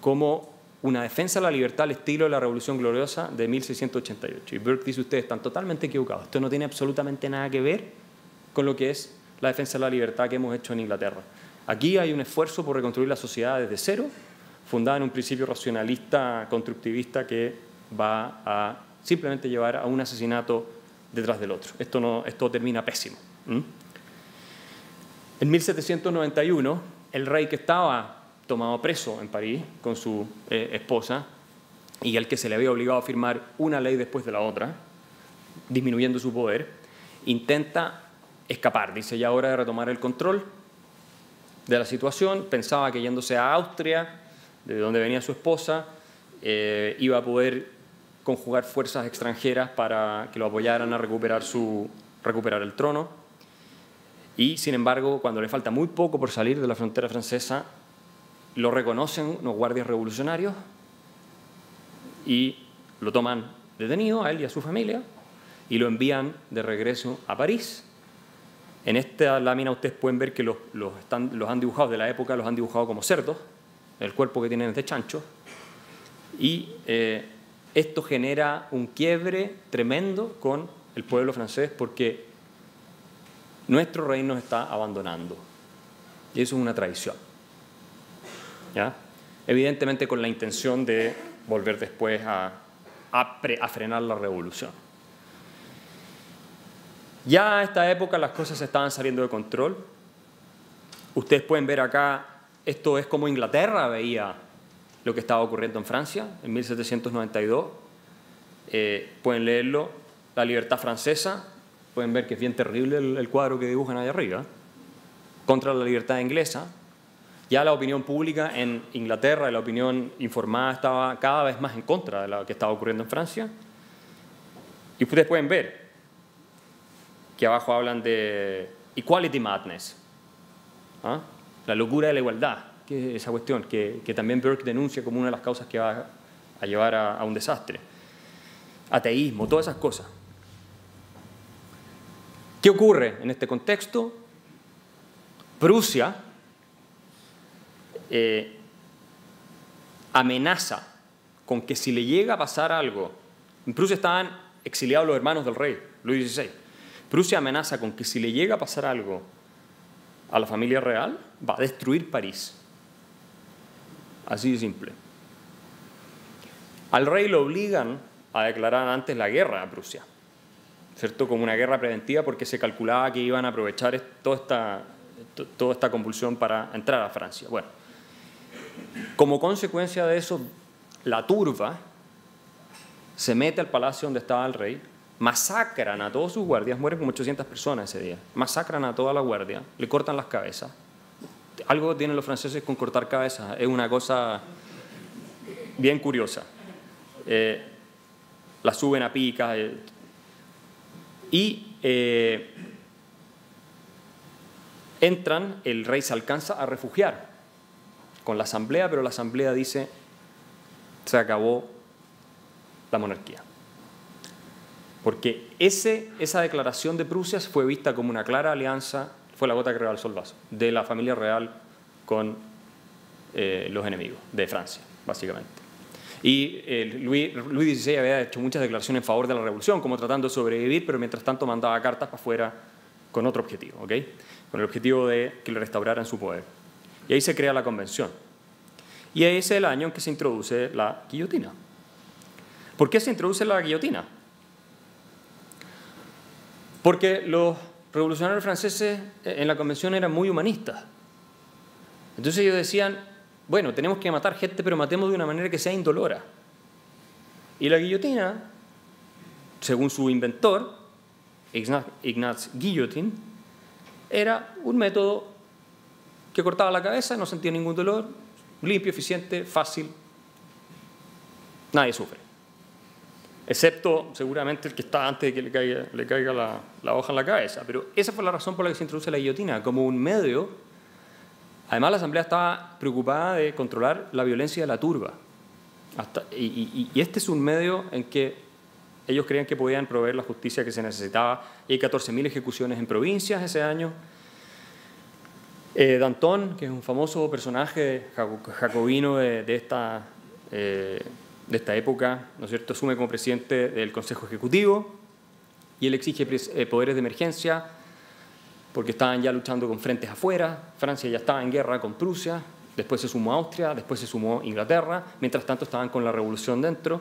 como una defensa de la libertad al estilo de la Revolución Gloriosa de 1688. Y Burke dice, ustedes están totalmente equivocados. Esto no tiene absolutamente nada que ver con lo que es la defensa de la libertad que hemos hecho en Inglaterra. Aquí hay un esfuerzo por reconstruir la sociedad desde cero, fundada en un principio racionalista, constructivista, que va a simplemente llevar a un asesinato detrás del otro. Esto, no, esto termina pésimo. En 1791, el rey que estaba tomado preso en París con su eh, esposa y al que se le había obligado a firmar una ley después de la otra, disminuyendo su poder, intenta escapar. Dice ya hora de retomar el control de la situación. Pensaba que yéndose a Austria, de donde venía su esposa, eh, iba a poder conjugar fuerzas extranjeras para que lo apoyaran a recuperar, su, recuperar el trono. Y, sin embargo, cuando le falta muy poco por salir de la frontera francesa, lo reconocen los guardias revolucionarios y lo toman detenido a él y a su familia y lo envían de regreso a París. En esta lámina ustedes pueden ver que los, los, están, los han dibujado de la época, los han dibujado como cerdos, el cuerpo que tienen es de chancho, y eh, esto genera un quiebre tremendo con el pueblo francés porque nuestro rey nos está abandonando. Y eso es una traición. Evidentemente con la intención de volver después a, a, frenar la revolución. Ya a esta época las cosas estaban saliendo de control. Ustedes pueden ver acá, esto es como Inglaterra veía lo que estaba ocurriendo en Francia en 1792. Eh, pueden leerlo, La libertad francesa, pueden ver que es bien terrible el, el cuadro que dibujan ahí arriba, contra la libertad inglesa, ya la opinión pública en Inglaterra, la opinión informada estaba cada vez más en contra de lo que estaba ocurriendo en Francia. Y ustedes pueden ver que abajo hablan de equality madness, ¿ah? la locura de la igualdad, que es esa cuestión que, también Burke denuncia como una de las causas que va a llevar a, a un desastre. Ateísmo, todas esas cosas. ¿Qué ocurre en este contexto? Prusia, eh, amenaza con que si le llega a pasar algo, en Prusia estaban exiliados los hermanos del rey, Luis XVI, Prusia amenaza con que si le llega a pasar algo a la familia real, va a destruir París. Así de simple. Al rey lo obligan a declarar antes la guerra a Prusia, ¿cierto? Como una guerra preventiva porque se calculaba que iban a aprovechar toda esta, toda esta convulsión para entrar a Francia. Bueno, como consecuencia de eso, la turba se mete al palacio donde estaba el rey, masacran a todos sus guardias, mueren como 800 personas ese día, masacran a toda la guardia, le cortan las cabezas. Algo tienen los franceses con cortar cabezas, es una cosa bien curiosa. Eh, la suben a pica. Eh, y eh, entran, el rey se alcanza a refugiar con la asamblea, pero la asamblea dice, se acabó la monarquía. Porque ese, esa declaración de Prusia fue vista como una clara alianza, fue la gota que rebalsó el vaso, de la familia real con eh, los enemigos de Francia, básicamente. Y eh, Luis, Luis, XVI había hecho muchas declaraciones en favor de la revolución, como tratando de sobrevivir, pero mientras tanto mandaba cartas para afuera con otro objetivo, ¿ok? Con el objetivo de que le restauraran su poder. Y ahí se crea la convención. Y ese es el año en que se introduce la guillotina. ¿Por qué se introduce la guillotina? Porque los revolucionarios franceses eh, en la convención eran muy humanistas. Entonces ellos decían, bueno, tenemos que matar gente, pero matemos de una manera que sea indolora. Y la guillotina, según su inventor, Ignaz Guillotin, era un método que cortaba la cabeza, no sentía ningún dolor, limpio, eficiente, fácil, nadie sufre. Excepto seguramente el que está antes de que le caiga, la, hoja en la cabeza. Pero esa fue la razón por la que se introduce la guillotina, como un medio. Además, la Asamblea estaba preocupada de controlar la violencia de la turba. Y, este es un medio en que ellos creían que podían proveer la justicia que se necesitaba. Y hay 14.000 ejecuciones en provincias ese año. Eh, Danton, que es un famoso personaje jacobino de, de esta, eh, de esta época, ¿no es cierto?, asume como presidente del Consejo Ejecutivo y él exige eh, poderes de emergencia porque estaban ya luchando con frentes afuera, Francia ya estaba en guerra con Prusia, después se sumó Austria, después se sumó Inglaterra, mientras tanto estaban con la revolución dentro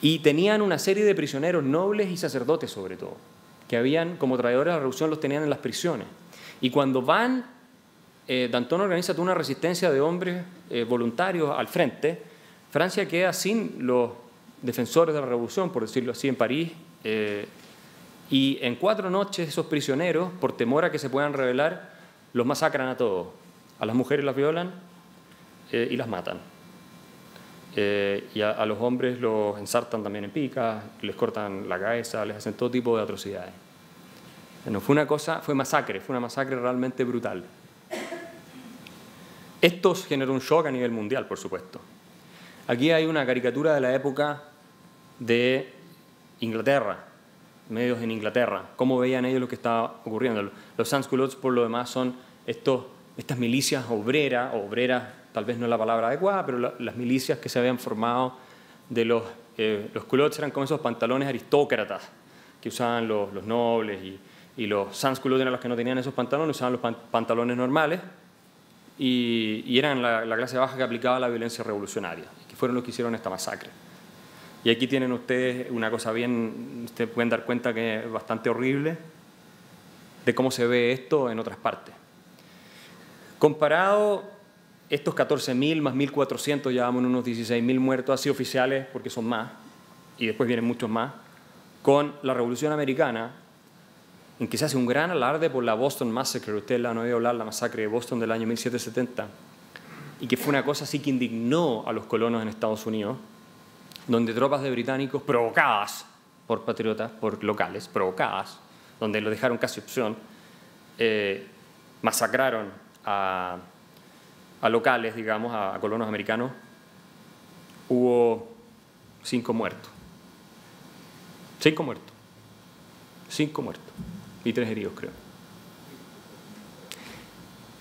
y tenían una serie de prisioneros nobles y sacerdotes sobre todo, que habían como traidores de la revolución los tenían en las prisiones. Y cuando van, eh, Danton organiza toda una resistencia de hombres eh, voluntarios al frente, Francia queda sin los defensores de la revolución, por decirlo así, en París. Eh, y en cuatro noches esos prisioneros, por temor a que se puedan rebelar, los masacran a todos. A las mujeres las violan eh, y las matan. Eh, y a, a, los hombres los ensartan también en picas, les cortan la cabeza, les hacen todo tipo de atrocidades. Bueno, fue una cosa, fue masacre, fue una masacre realmente brutal. Esto generó un shock a nivel mundial, por supuesto. Aquí hay una caricatura de la época de Inglaterra, medios en Inglaterra, cómo veían ellos lo que estaba ocurriendo. Los sans-culottes, por lo demás, son estas milicias obreras, obreras tal vez no es la palabra adecuada, pero la, las milicias que se habían formado de los... Eh, culottes eran como esos pantalones aristócratas que usaban los, nobles y, los sans-culottes eran los que no tenían esos pantalones, usaban los pan, pantalones normales y, y eran la, la, clase baja que aplicaba la violencia revolucionaria, que fueron los que hicieron esta masacre. Y aquí tienen ustedes una cosa bien, ustedes pueden dar cuenta que es bastante horrible de cómo se ve esto en otras partes. Comparado estos 14.000 más 1.400, ya vamos en unos 16.000 muertos así oficiales, porque son más, y después vienen muchos más, con la Revolución Americana, en que se hace un gran alarde por la Boston Massacre, usted la han oído hablar, la masacre de Boston del año 1770, y que fue una cosa así que indignó a los colonos en Estados Unidos, donde tropas de británicos provocadas por patriotas, por locales, provocadas, donde lo dejaron casi opción, eh, masacraron a, a, locales, digamos, a, a colonos americanos, hubo cinco muertos. Cinco muertos. Cinco muertos y tres heridos, creo.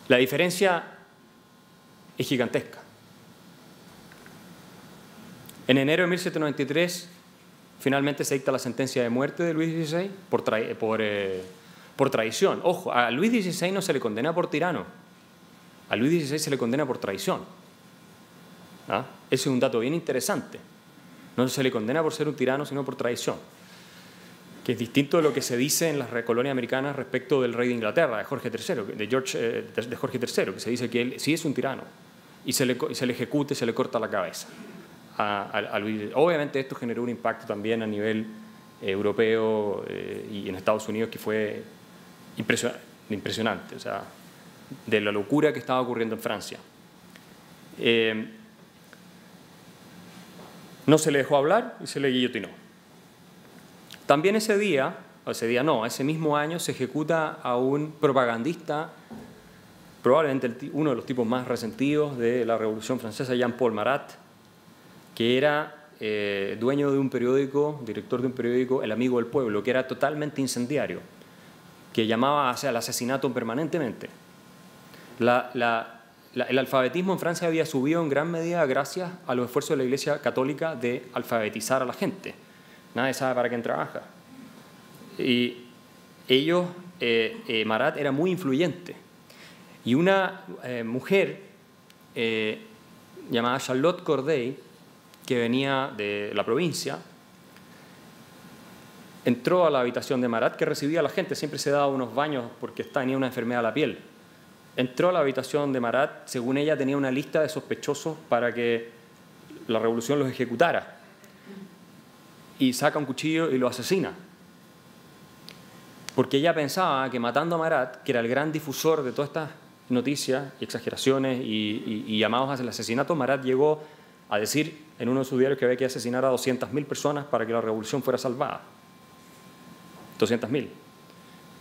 La diferencia es gigantesca. En enero de 1793, finalmente se dicta la sentencia de muerte de Luis XVI eh, por traición. Ojo, a Luis XVI no se le condena por tirano, a Luis XVI se le condena por traición. ¿Ah? Ese es un dato bien interesante. No se le condena por ser un tirano, sino por traición que es distinto de lo que se dice en las colonias americanas respecto del rey de Inglaterra, de Jorge III, de, George, eh, de Jorge III, que se dice que él sí es un tirano y se le, y se le ejecute, se le corta la cabeza. A. Obviamente esto generó un impacto también a nivel eh, europeo eh, y en Estados Unidos que fue impresionante, o sea, de la locura que estaba ocurriendo en Francia. Eh, no se le dejó hablar y se le guillotinó. También ese día ese día no, ese mismo año se ejecuta a un propagandista, probablemente uno de los tipos más resentidos de la Revolución Francesa, Jean-Paul Marat, que era eh, dueño de un periódico, director de un periódico, El Amigo del Pueblo, que era totalmente incendiario, que llamaba hacia el asesinato permanentemente. el alfabetismo en Francia había subido en gran medida gracias a los esfuerzos de la Iglesia Católica de alfabetizar a la gente. Nadie sabe para quién trabaja. Y ellos, eh, eh, Marat era muy influyente. Y una mujer llamada Charlotte Corday, que venía de la provincia, entró a la habitación de Marat, que recibía a la gente, siempre se daba unos baños porque tenía una enfermedad a la piel. Entró a la habitación de Marat, según ella tenía una lista de sospechosos para que la revolución los ejecutara. Y saca un cuchillo y lo asesina. Porque ella pensaba que matando a Marat, que era el gran difusor de todas estas noticias y exageraciones y, y llamados hacia el asesinato, Marat llegó a decir en uno de sus diarios que había que asesinar a 200.000 personas para que la revolución fuera salvada. 200.000.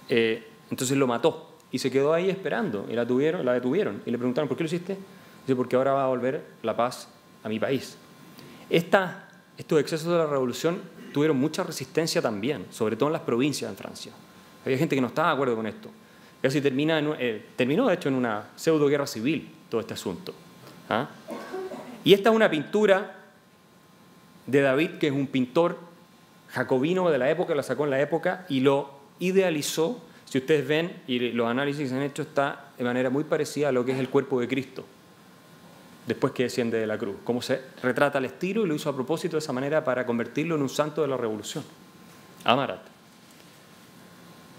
Eh, entonces lo mató y se quedó ahí esperando y la, tuvieron, la detuvieron y le preguntaron, ¿por qué lo hiciste? Dice, porque ahora va a volver la paz a mi país. Estos excesos de la revolución tuvieron mucha resistencia también, sobre todo en las provincias en Francia. Había gente que no estaba de acuerdo con esto. Casi termina eh, terminó, de hecho, en una pseudo guerra civil todo este asunto. ¿ah? Y esta es una pintura de David, que es un pintor jacobino de la época, la sacó en la época y lo idealizó. Si ustedes ven, y los análisis que se han hecho, está de manera muy parecida a lo que es el cuerpo de Cristo, después que desciende de la cruz. Cómo se retrata el estilo y lo hizo a propósito de esa manera para convertirlo en un santo de la revolución. Amarat.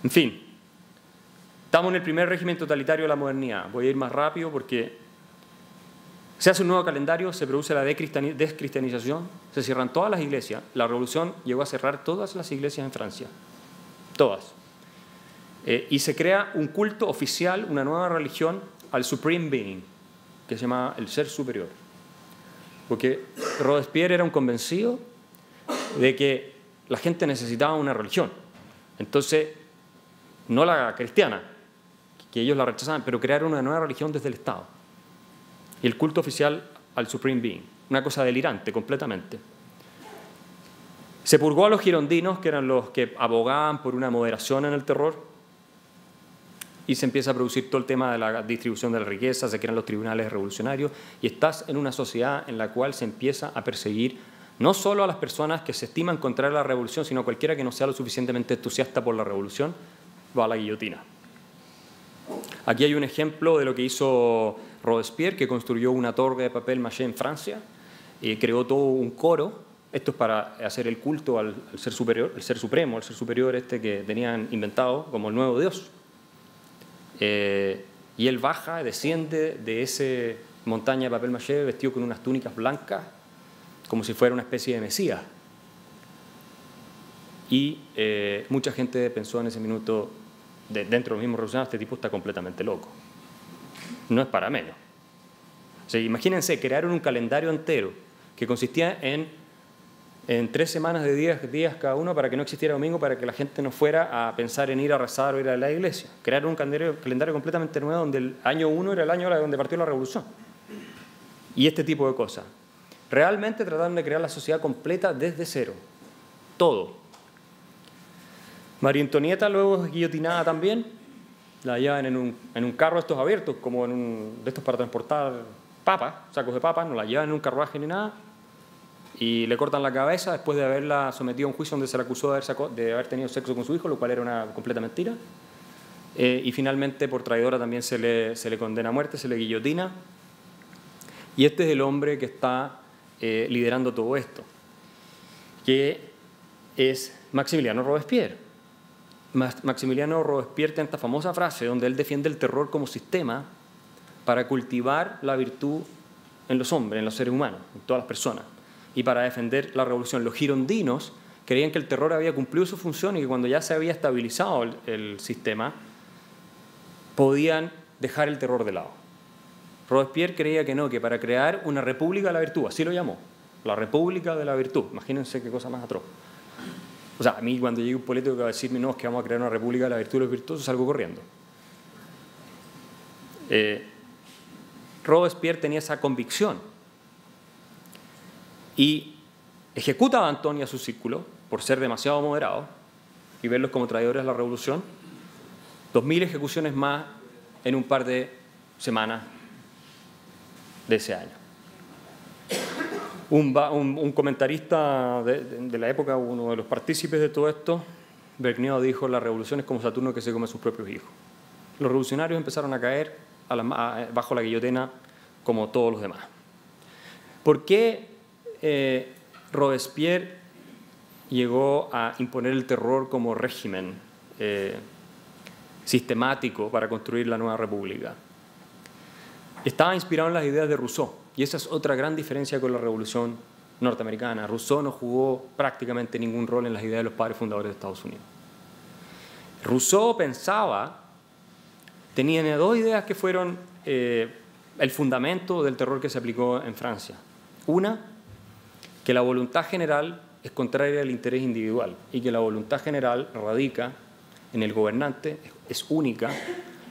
En fin, estamos en el primer régimen totalitario de la modernidad. Voy a ir más rápido porque se hace un nuevo calendario, se produce la descristianización, se cierran todas las iglesias. La revolución llegó a cerrar todas las iglesias en Francia, todas. Eh, y se crea un culto oficial, una nueva religión al Supreme Being, que se llama el Ser Superior. Porque Robespierre era un convencido de que la gente necesitaba una religión. Entonces, no la cristiana, que ellos la rechazaban, pero crearon una nueva religión desde el Estado y el culto oficial al Supreme Being. Una cosa delirante completamente. Se purgó a los girondinos, que eran los que abogaban por una moderación en el terror, y se empieza a producir todo el tema de la distribución de la riqueza, se crean los tribunales revolucionarios, y estás en una sociedad en la cual se empieza a perseguir no solo a las personas que se estiman contra la revolución, sino a cualquiera que no sea lo suficientemente entusiasta por la revolución, va a la guillotina. Aquí hay un ejemplo de lo que hizo Robespierre, que construyó una torre de papel maché en Francia, y creó todo un coro. Esto es para hacer el culto al, ser superior, el ser supremo, el ser superior este que tenían inventado como el nuevo Dios. Eh, y él baja, desciende de ese montaña de papel maché vestido con unas túnicas blancas, como si fuera una especie de Mesías. Y eh, mucha gente pensó en ese minuto, dentro de los mismos revolucionarios, este tipo está completamente loco no es para menos. O imagínense, crearon un calendario entero que consistía en, en tres semanas de días, días cada uno para que no existiera domingo, para que la gente no fuera a pensar en ir a rezar o ir a la iglesia. Crearon un calendario, calendario completamente nuevo donde el año uno era el año donde partió la revolución. Y este tipo de cosas. Realmente trataron de crear la sociedad completa desde cero. Todo. María Antonieta luego es guillotinada también, la llevan en un, en un carro estos abiertos, como en un, de estos para transportar papas, sacos de papas, no la llevan en un carruaje ni nada, y le cortan la cabeza después de haberla sometido a un juicio donde se le acusó de haber, de haber tenido sexo con su hijo, lo cual era una completa mentira. Eh, y finalmente por traidora también se le, se le, condena a muerte, se le guillotina. Y este es el hombre que está eh, liderando todo esto, que es Maximiliano Robespierre. Maximiliano Robespierre en esta famosa frase donde él defiende el terror como sistema para cultivar la virtud en los hombres, en los seres humanos, en todas las personas, y para defender la revolución. Los girondinos creían que el terror había cumplido su función y que cuando ya se había estabilizado el, sistema, podían dejar el terror de lado. Robespierre creía que no, que para crear una república de la virtud, así lo llamó, la república de la virtud, imagínense qué cosa más atroz O sea, a mí cuando llegue un político que va a decirme, no, es que vamos a crear una república de la virtud de los virtuosos, salgo corriendo. Eh, Robespierre tenía esa convicción y ejecuta a Antón y a su círculo por ser demasiado moderado y verlos como traidores de la revolución. Dos mil ejecuciones más en un par de semanas de ese año. Un, comentarista de, la época, uno de los partícipes de todo esto, Bergneo dijo, la revolución es como Saturno que se come a sus propios hijos. Los revolucionarios empezaron a caer bajo la guillotina como todos los demás. ¿Por qué eh, Robespierre llegó a imponer el terror como régimen eh, sistemático para construir la nueva república? Estaba inspirado en las ideas de Rousseau, y esa es otra gran diferencia con la revolución norteamericana. Rousseau no jugó prácticamente ningún rol en las ideas de los padres fundadores de Estados Unidos. Rousseau pensaba, tenía dos ideas que fueron eh, el fundamento del terror que se aplicó en Francia. Una, que la voluntad general es contraria al interés individual y que la voluntad general radica en el gobernante, es única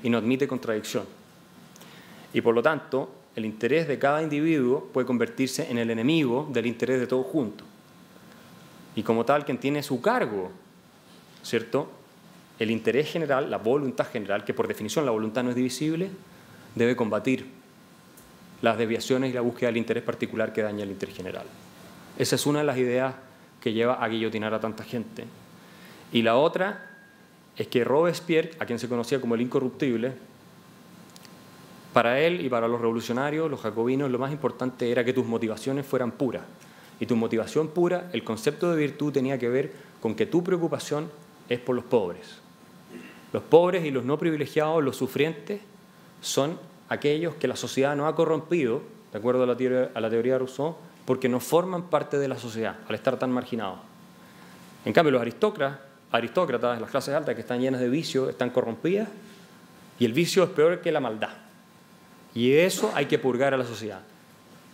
y no admite contradicción. Y por lo tanto, el interés de cada individuo puede convertirse en el enemigo del interés de todos juntos. Y como tal, quien tiene su cargo, ¿cierto? El interés general, la voluntad general, que por definición la voluntad no es divisible, debe combatir las desviaciones y la búsqueda del interés particular que daña el interés general. Esa es una de las ideas que lleva a guillotinar a tanta gente. Y la otra es que Robespierre, a quien se conocía como el incorruptible, para él y para los revolucionarios, los jacobinos, lo más importante era que tus motivaciones fueran puras. Y tu motivación pura, el concepto de virtud tenía que ver con que tu preocupación es por los pobres. Los pobres y los no privilegiados, los sufrientes, son aquellos que la sociedad no ha corrompido, de acuerdo a la teoría, de Rousseau, porque no forman parte de la sociedad al estar tan marginados. En cambio, los aristócratas, aristócratas, las clases altas que están llenas de vicios, están corrompidas, y el vicio es peor que la maldad. Y eso hay que purgar a la sociedad.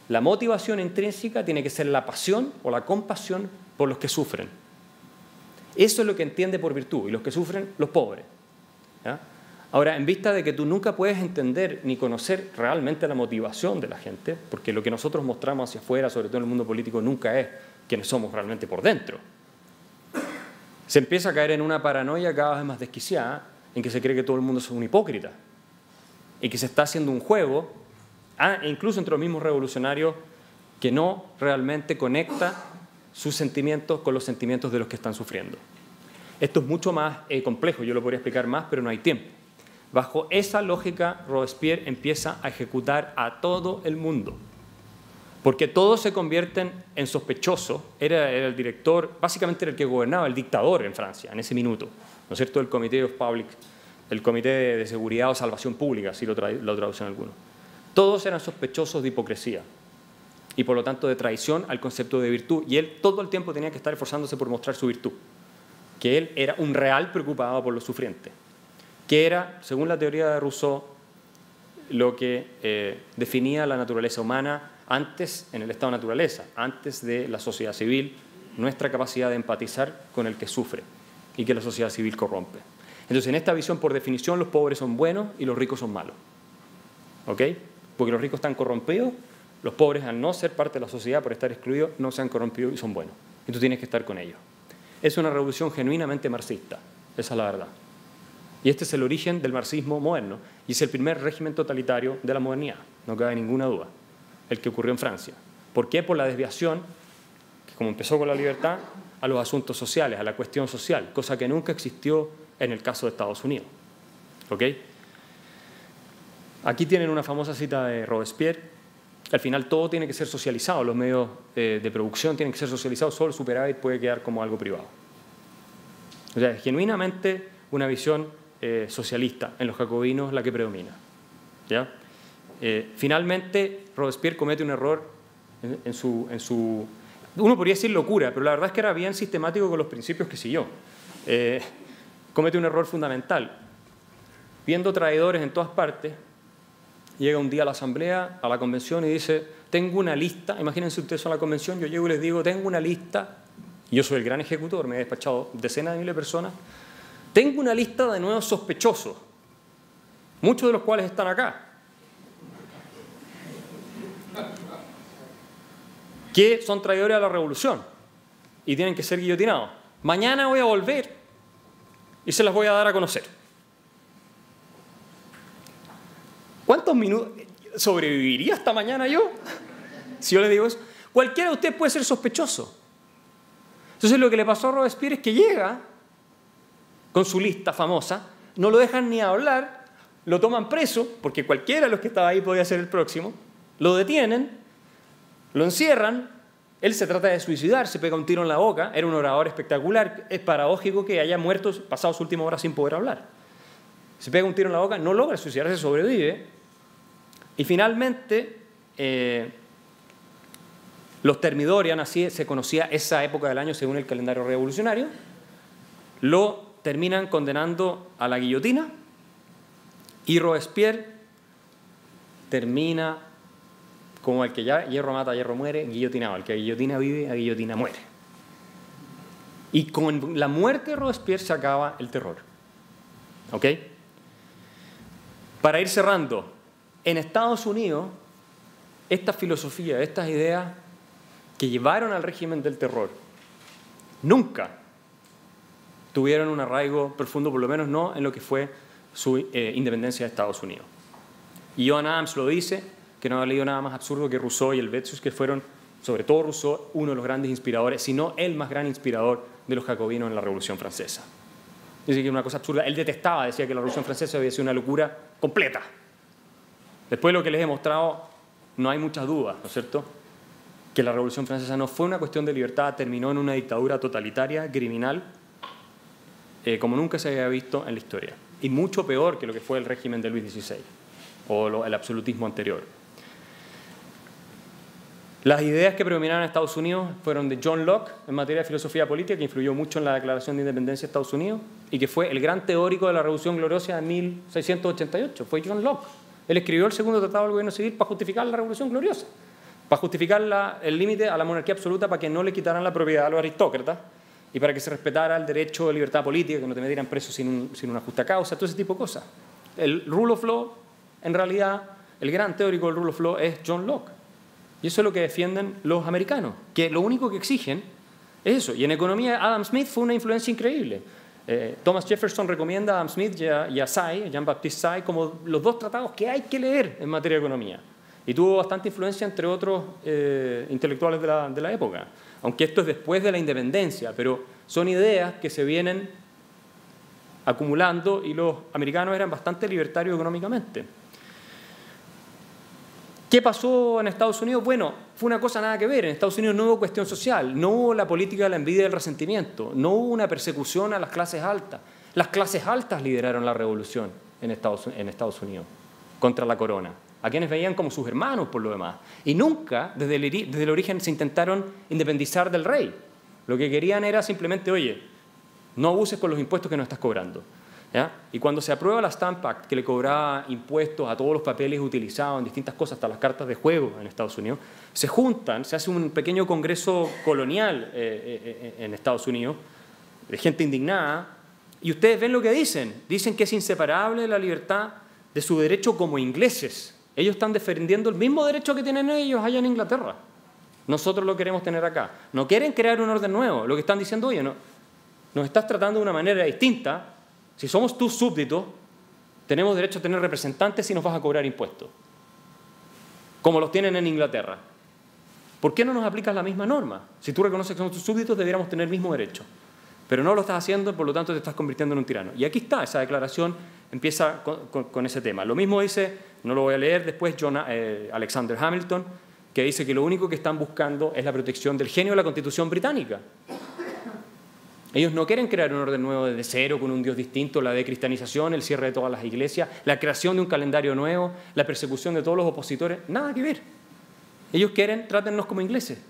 La motivación intrínseca tiene que ser la pasión o la compasión por los que sufren. Eso es lo que entiende por virtud, y los que sufren, los pobres. Ahora, en vista de que tú nunca puedes entender ni conocer realmente la motivación de la gente, porque lo que nosotros mostramos hacia afuera, sobre todo en el mundo político, nunca es quienes somos realmente por dentro. Se empieza a caer en una paranoia cada vez más desquiciada, en que se cree que todo el mundo es un hipócrita y que se está haciendo un juego, ah, e incluso entre los mismos revolucionarios, que no realmente conecta sus sentimientos con los sentimientos de los que están sufriendo. Esto es mucho más eh, complejo, yo lo podría explicar más, pero no hay tiempo. Bajo esa lógica, Robespierre empieza a ejecutar a todo el mundo, porque todos se convierten en sospechosos. Era, el director, básicamente era el que gobernaba, el dictador en Francia en ese minuto, ¿no es cierto?, el Comité of Public el Comité de Seguridad o Salvación Pública, si lo, lo traducen algunos. Todos eran sospechosos de hipocresía y por lo tanto de traición al concepto de virtud. Y él todo el tiempo tenía que estar esforzándose por mostrar su virtud, que él era un real preocupado por los sufrientes, que era, según la teoría de Rousseau, lo que eh, definía la naturaleza humana antes en el estado de naturaleza, antes de la sociedad civil, nuestra capacidad de empatizar con el que sufre y que la sociedad civil corrompe. Entonces, en esta visión, por definición, los pobres son buenos y los ricos son malos. ¿Ok? Porque los ricos están corrompidos, los pobres, al no ser parte de la sociedad, por estar excluidos, no se han corrompido y son buenos. Y tú tienes que estar con ellos. Es una revolución genuinamente marxista, esa es la verdad. Y este es el origen del marxismo moderno y es el primer régimen totalitario de la modernidad, no cabe ninguna duda, el que ocurrió en Francia. ¿Por qué? Por la desviación, que como empezó con la libertad, a los asuntos sociales, a la cuestión social, cosa que nunca existió en el caso de Estados Unidos. ¿Ok? Aquí tienen una famosa cita de Robespierre. Al final todo tiene que ser socializado, los medios eh, de producción tienen que ser socializados, solo el superávit puede quedar como algo privado. O sea, es genuinamente una visión eh, socialista en los jacobinos la que predomina. ¿ya? Eh, finalmente, Robespierre comete un error en, su, en, su, Uno podría decir locura, pero la verdad es que era bien sistemático con los principios que siguió comete un error fundamental. Viendo traidores en todas partes, llega un día a la asamblea, a la convención y dice, tengo una lista, imagínense ustedes son la convención, yo llego y les digo, tengo una lista yo soy el gran ejecutor, me he despachado decenas de miles de personas, tengo una lista de nuevos sospechosos, muchos de los cuales están acá. que son traidores a la revolución y tienen que ser guillotinados. Mañana voy a volver y se las voy a dar a conocer. ¿Cuántos minutos sobreviviría hasta mañana yo? Si yo le digo eso, cualquiera de ustedes puede ser sospechoso. Entonces lo que le pasó a Robespierre es que llega con su lista famosa, no lo dejan ni hablar, lo toman preso, porque cualquiera de los que estaba ahí podía ser el próximo, lo detienen, lo encierran, él se trata de suicidar, se pega un tiro en la boca, era un orador espectacular, es paradójico que haya muerto pasado su última hora sin poder hablar. Se pega un tiro en la boca, no logra suicidarse, sobrevive, y finalmente eh, los Termidorian, así se conocía esa época del año según el calendario revolucionario, lo terminan condenando a la guillotina y Robespierre termina como el que ya hierro mata, hierro muere, guillotinado. El que guillotina vive, a guillotina muere. Y con la muerte de Robespierre se acaba el terror. ¿Ok? Para ir cerrando, en Estados Unidos, esta filosofía, estas ideas que llevaron al régimen del terror, nunca tuvieron un arraigo profundo, por lo menos no en lo que fue su eh, independencia de Estados Unidos. Y John Adams lo dice, que no ha leído nada más absurdo que Rousseau y el Betsus, que fueron, sobre todo Rousseau, uno de los grandes inspiradores, si no el más gran inspirador de los jacobinos en la Revolución Francesa. Dice que una cosa absurda. Él detestaba, decía que la Revolución Francesa había sido una locura completa. Después de lo que les he mostrado, no hay muchas dudas, ¿no es cierto? Que la Revolución Francesa no fue una cuestión de libertad, terminó en una dictadura totalitaria, criminal, eh, como nunca se había visto en la historia. Y mucho peor que lo que fue el régimen de Luis XVI o el absolutismo anterior. Las ideas que predominaron en Estados Unidos fueron de John Locke en materia de filosofía política, que influyó mucho en la Declaración de Independencia de Estados Unidos y que fue el gran teórico de la Revolución Gloriosa de 1688. Fue John Locke. Él escribió el segundo tratado del gobierno civil para justificar la Revolución Gloriosa, para justificar el límite a la monarquía absoluta para que no le quitaran la propiedad a los aristócratas y para que se respetara el derecho de libertad política, que no te metieran preso sin, sin una justa causa, todo ese tipo de cosas. El rule of law, en realidad, el gran teórico del rule of law es John Locke. Y eso es lo que defienden los americanos, que lo único que exigen es eso. Y en economía Adam Smith fue una influencia increíble. Eh, Thomas Jefferson recomienda a Adam Smith y a, Say, Jean-Baptiste Say, como los dos tratados que hay que leer en materia de economía. Y tuvo bastante influencia entre otros eh, intelectuales de la, de la época. Aunque esto es después de la independencia, pero son ideas que se vienen acumulando y los americanos eran bastante libertarios económicamente. ¿Qué pasó en Estados Unidos? Bueno, fue una cosa nada que ver. En Estados Unidos no hubo cuestión social, no hubo la política de la envidia y el resentimiento, no hubo una persecución a las clases altas. Las clases altas lideraron la revolución en Estados, en Estados Unidos contra la corona, a quienes veían como sus hermanos por lo demás. Y nunca, desde el, desde el origen, se intentaron independizar del rey. Lo que querían era simplemente, oye, no abuses con los impuestos que no estás cobrando. Y cuando se aprueba la Stamp Act, que le cobraba impuestos a todos los papeles utilizados en distintas cosas, hasta las cartas de juego en Estados Unidos, se juntan, se hace un pequeño congreso colonial eh, eh, eh, en Estados Unidos, de gente indignada, y ustedes ven lo que dicen. Dicen que es inseparable la libertad de su derecho como ingleses. Ellos están defendiendo el mismo derecho que tienen ellos allá en Inglaterra. Nosotros lo queremos tener acá. No quieren crear un orden nuevo. Lo que están diciendo, oye, no, nos estás tratando de una manera distinta si somos tus súbditos, tenemos derecho a tener representantes y nos vas a cobrar impuestos, como los tienen en Inglaterra. ¿Por qué no nos aplicas la misma norma? Si tú reconoces que somos tus súbditos, deberíamos tener el mismo derecho. Pero no lo estás haciendo, por lo tanto te estás convirtiendo en un tirano. Y aquí está, esa declaración empieza con, ese tema. Lo mismo dice, no lo voy a leer después, John, eh, Alexander Hamilton, que dice que lo único que están buscando es la protección del genio de la Constitución británica. Ellos no quieren crear un orden nuevo desde cero, con un Dios distinto, la decristianización, el cierre de todas las iglesias, la creación de un calendario nuevo, la persecución de todos los opositores, nada que ver. Ellos quieren, trátennos como ingleses.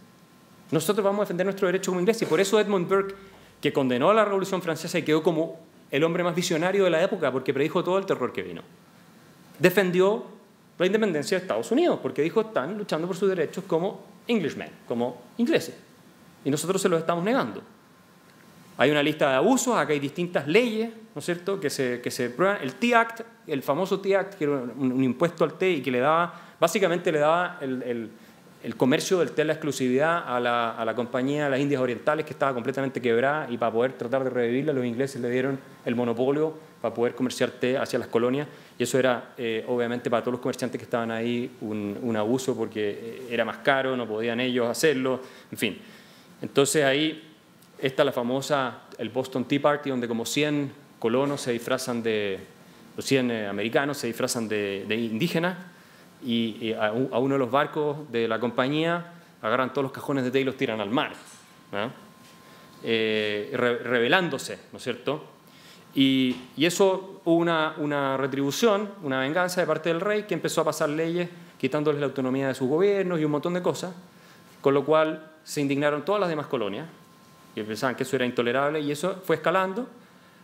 Nosotros vamos a defender nuestro derecho como ingleses. Y por eso Edmund Burke, que condenó a la Revolución Francesa y quedó como el hombre más visionario de la época, porque predijo todo el terror que vino, defendió la independencia de Estados Unidos, porque dijo, están luchando por sus derechos como Englishmen, como ingleses. y nosotros se los estamos negando. Hay una lista de abusos, acá hay distintas leyes, ¿no es cierto?, que se, que se prueban. El T-Act, el famoso T-Act, que era un, impuesto al té y que le daba, básicamente le daba el, el, comercio del té la exclusividad a la, a la, compañía de las Indias Orientales, que estaba completamente quebrada, y para poder tratar de revivirla, los ingleses le dieron el monopolio para poder comerciar té hacia las colonias, y eso era, eh, obviamente, para todos los comerciantes que estaban ahí un, un abuso porque eh, era más caro, no podían ellos hacerlo, en fin. Entonces ahí está la famosa, el Boston Tea Party, donde como 100 colonos se disfrazan de, los 100 eh, americanos se disfrazan de, indígenas y, a, uno de los barcos de la compañía agarran todos los cajones de té y los tiran al mar, eh, revelándose, ¿no es cierto? Y, eso hubo una, una, retribución, una venganza de parte del rey que empezó a pasar leyes quitándoles la autonomía de sus gobiernos y un montón de cosas, con lo cual se indignaron todas las demás colonias que pensaban que eso era intolerable y eso fue escalando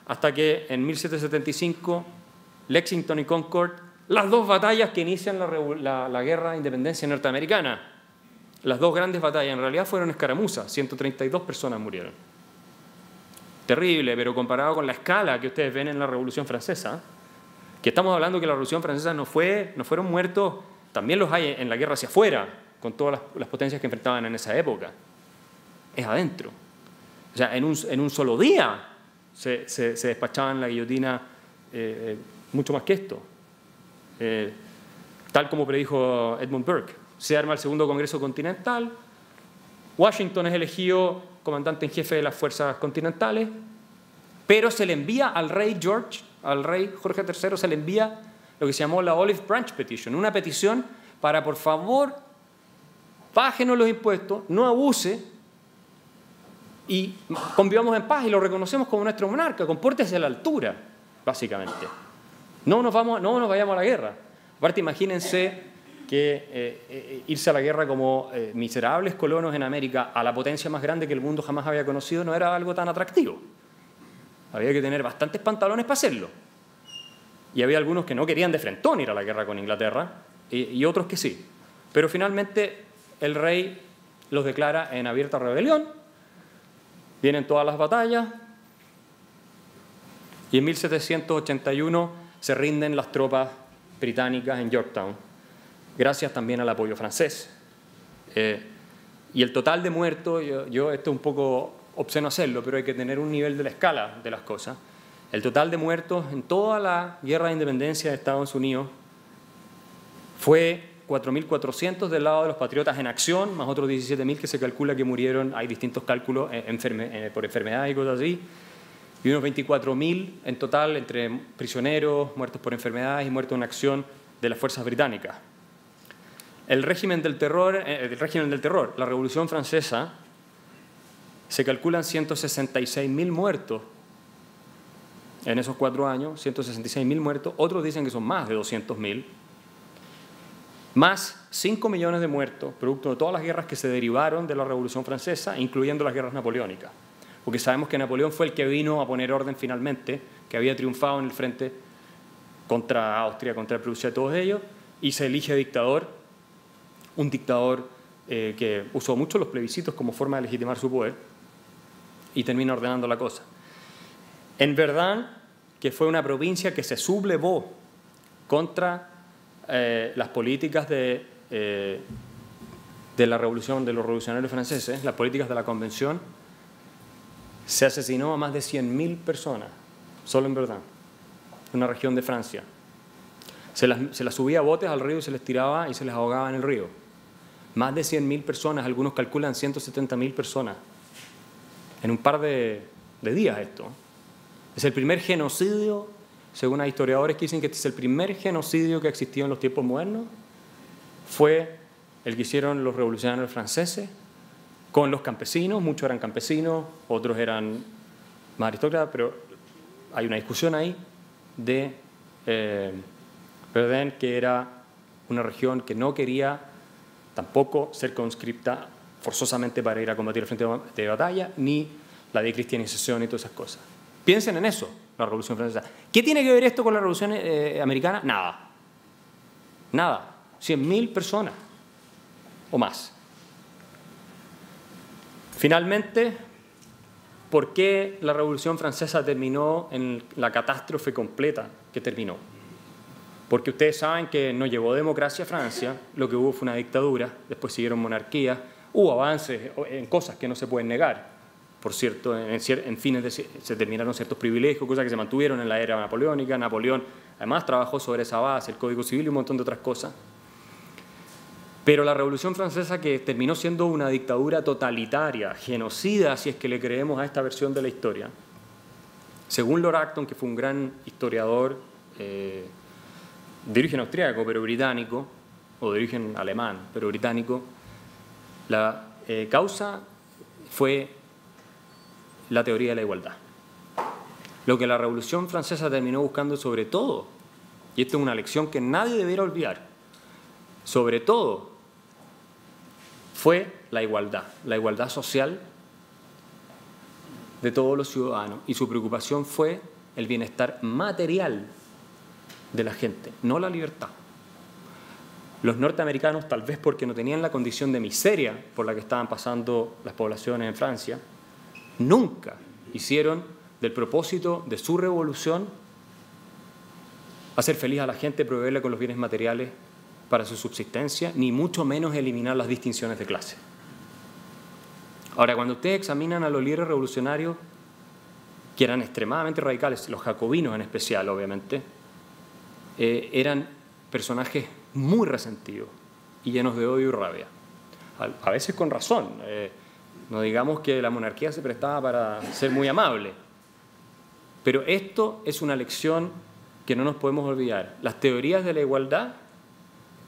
hasta que en 1775 Lexington y Concord, las dos batallas que inician la, guerra de independencia norteamericana, las dos grandes batallas en realidad fueron escaramuzas, 132 personas murieron. Terrible, pero comparado con la escala que ustedes ven en la Revolución Francesa, que estamos hablando que la Revolución Francesa no, fue, no fueron muertos, también los hay en la guerra hacia afuera, con todas las, potencias que enfrentaban en esa época. Es adentro. O sea, en un, en un solo día se, se, despachaban la guillotina eh, eh, mucho más que esto. Eh, tal como predijo Edmund Burke. Se arma el segundo Congreso Continental. Washington es elegido comandante en jefe de las fuerzas continentales, pero se le envía al rey George, al rey Jorge III, se le envía lo que se llamó la Olive Branch Petition, una petición para por favor bájenos los impuestos, no abuse y convivamos en paz y lo reconocemos como nuestro monarca, compórtese a la altura, básicamente. No nos, vamos, no nos vayamos a la guerra. Aparte, imagínense que eh, eh, irse a la guerra como eh, miserables colonos en América a la potencia más grande que el mundo jamás había conocido no era algo tan atractivo. Había que tener bastantes pantalones para hacerlo. Y había algunos que no querían de frentón ir a la guerra con Inglaterra y otros que sí. Pero finalmente el rey los declara en abierta rebelión, vienen todas las batallas y en 1781 se rinden las tropas británicas en Yorktown, gracias también al apoyo francés. Eh, y el total de muertos, yo, yo, esto es un poco obsceno hacerlo, pero hay que tener un nivel de la escala de las cosas. El total de muertos en toda la guerra de independencia de Estados Unidos fue 4.400 del lado de los patriotas en acción, más otros 17.000 que se calcula que murieron, hay distintos cálculos eh, eh, por enfermedades y cosas así, y unos 24.000 en total entre prisioneros, muertos por enfermedades y muertos en acción de las fuerzas británicas. El régimen del terror, eh, el régimen del terror la Revolución Francesa, se calculan 166.000 muertos en esos cuatro años, 166.000 muertos, otros dicen que son más de 200.000 más 5 millones de muertos, producto de todas las guerras que se derivaron de la Revolución Francesa, incluyendo las guerras napoleónicas. Porque sabemos que Napoleón fue el que vino a poner orden finalmente, que había triunfado en el frente contra Austria, contra Prusia, todos ellos, y se elige dictador, un dictador eh, que usó mucho los plebiscitos como forma de legitimar su poder, y termina ordenando la cosa. En verdad, que fue una provincia que se sublevó contra eh, las políticas de, eh, de la revolución, de los revolucionarios franceses, las políticas de la convención, se asesinó a más de 100.000 personas, solo en verdad, en una región de Francia. Se las, se las, subía a botes al río y se les tiraba y se les ahogaba en el río. Más de 100.000 personas, algunos calculan 170.000 personas, en un par de, de días esto. Es el primer genocidio según hay historiadores que dicen que este es el primer genocidio que ha existido en los tiempos modernos, fue el que hicieron los revolucionarios franceses con los campesinos, muchos eran campesinos, otros eran más aristócratas, pero hay una discusión ahí de eh, que era una región que no quería tampoco ser conscripta forzosamente para ir a combatir el frente de batalla, ni la de cristianización y todas esas cosas. Piensen en eso, la Revolución Francesa. ¿Qué tiene que ver esto con la Revolución eh, Americana? Nada. Nada. 100.000 personas o más. Finalmente, ¿por qué la Revolución Francesa terminó en la catástrofe completa que terminó? Porque ustedes saben que no llegó democracia a Francia, lo que hubo fue una dictadura, después siguieron monarquías, hubo avances en cosas que no se pueden negar, por cierto, en, fines de, se terminaron ciertos privilegios, cosas que se mantuvieron en la era napoleónica. Napoleón además trabajó sobre esa base, el Código Civil y un montón de otras cosas. Pero la Revolución Francesa, que terminó siendo una dictadura totalitaria, genocida, si es que le creemos a esta versión de la historia, según Lord Acton, que fue un gran historiador eh, de origen austríaco, pero británico, o de origen alemán, pero británico, la eh, causa fue la teoría de la igualdad. Lo que la Revolución Francesa terminó buscando sobre todo, y esto es una lección que nadie debiera olvidar, sobre todo fue la igualdad, la igualdad social de todos los ciudadanos. Y su preocupación fue el bienestar material de la gente, no la libertad. Los norteamericanos, tal vez porque no tenían la condición de miseria por la que estaban pasando las poblaciones en Francia, nunca hicieron del propósito de su revolución hacer feliz a la gente, proveerle con los bienes materiales para su subsistencia, ni mucho menos eliminar las distinciones de clase. Ahora, cuando ustedes examinan a los líderes revolucionarios, que eran extremadamente radicales, los jacobinos en especial, obviamente, eh, eran personajes muy resentidos y llenos de odio y rabia. A, veces con razón. Eh, no digamos que la monarquía se prestaba para ser muy amable. Pero esto es una lección que no nos podemos olvidar. Las teorías de la igualdad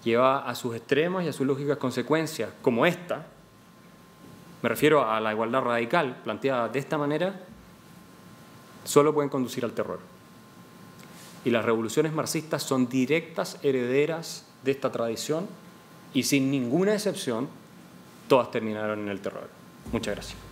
llevan a sus extremos y a sus lógicas consecuencias, como esta, me refiero a la igualdad radical planteada de esta manera, solo pueden conducir al terror. Y las revoluciones marxistas son directas herederas de esta tradición y sin ninguna excepción, todas terminaron en el terror. Muchas gracias.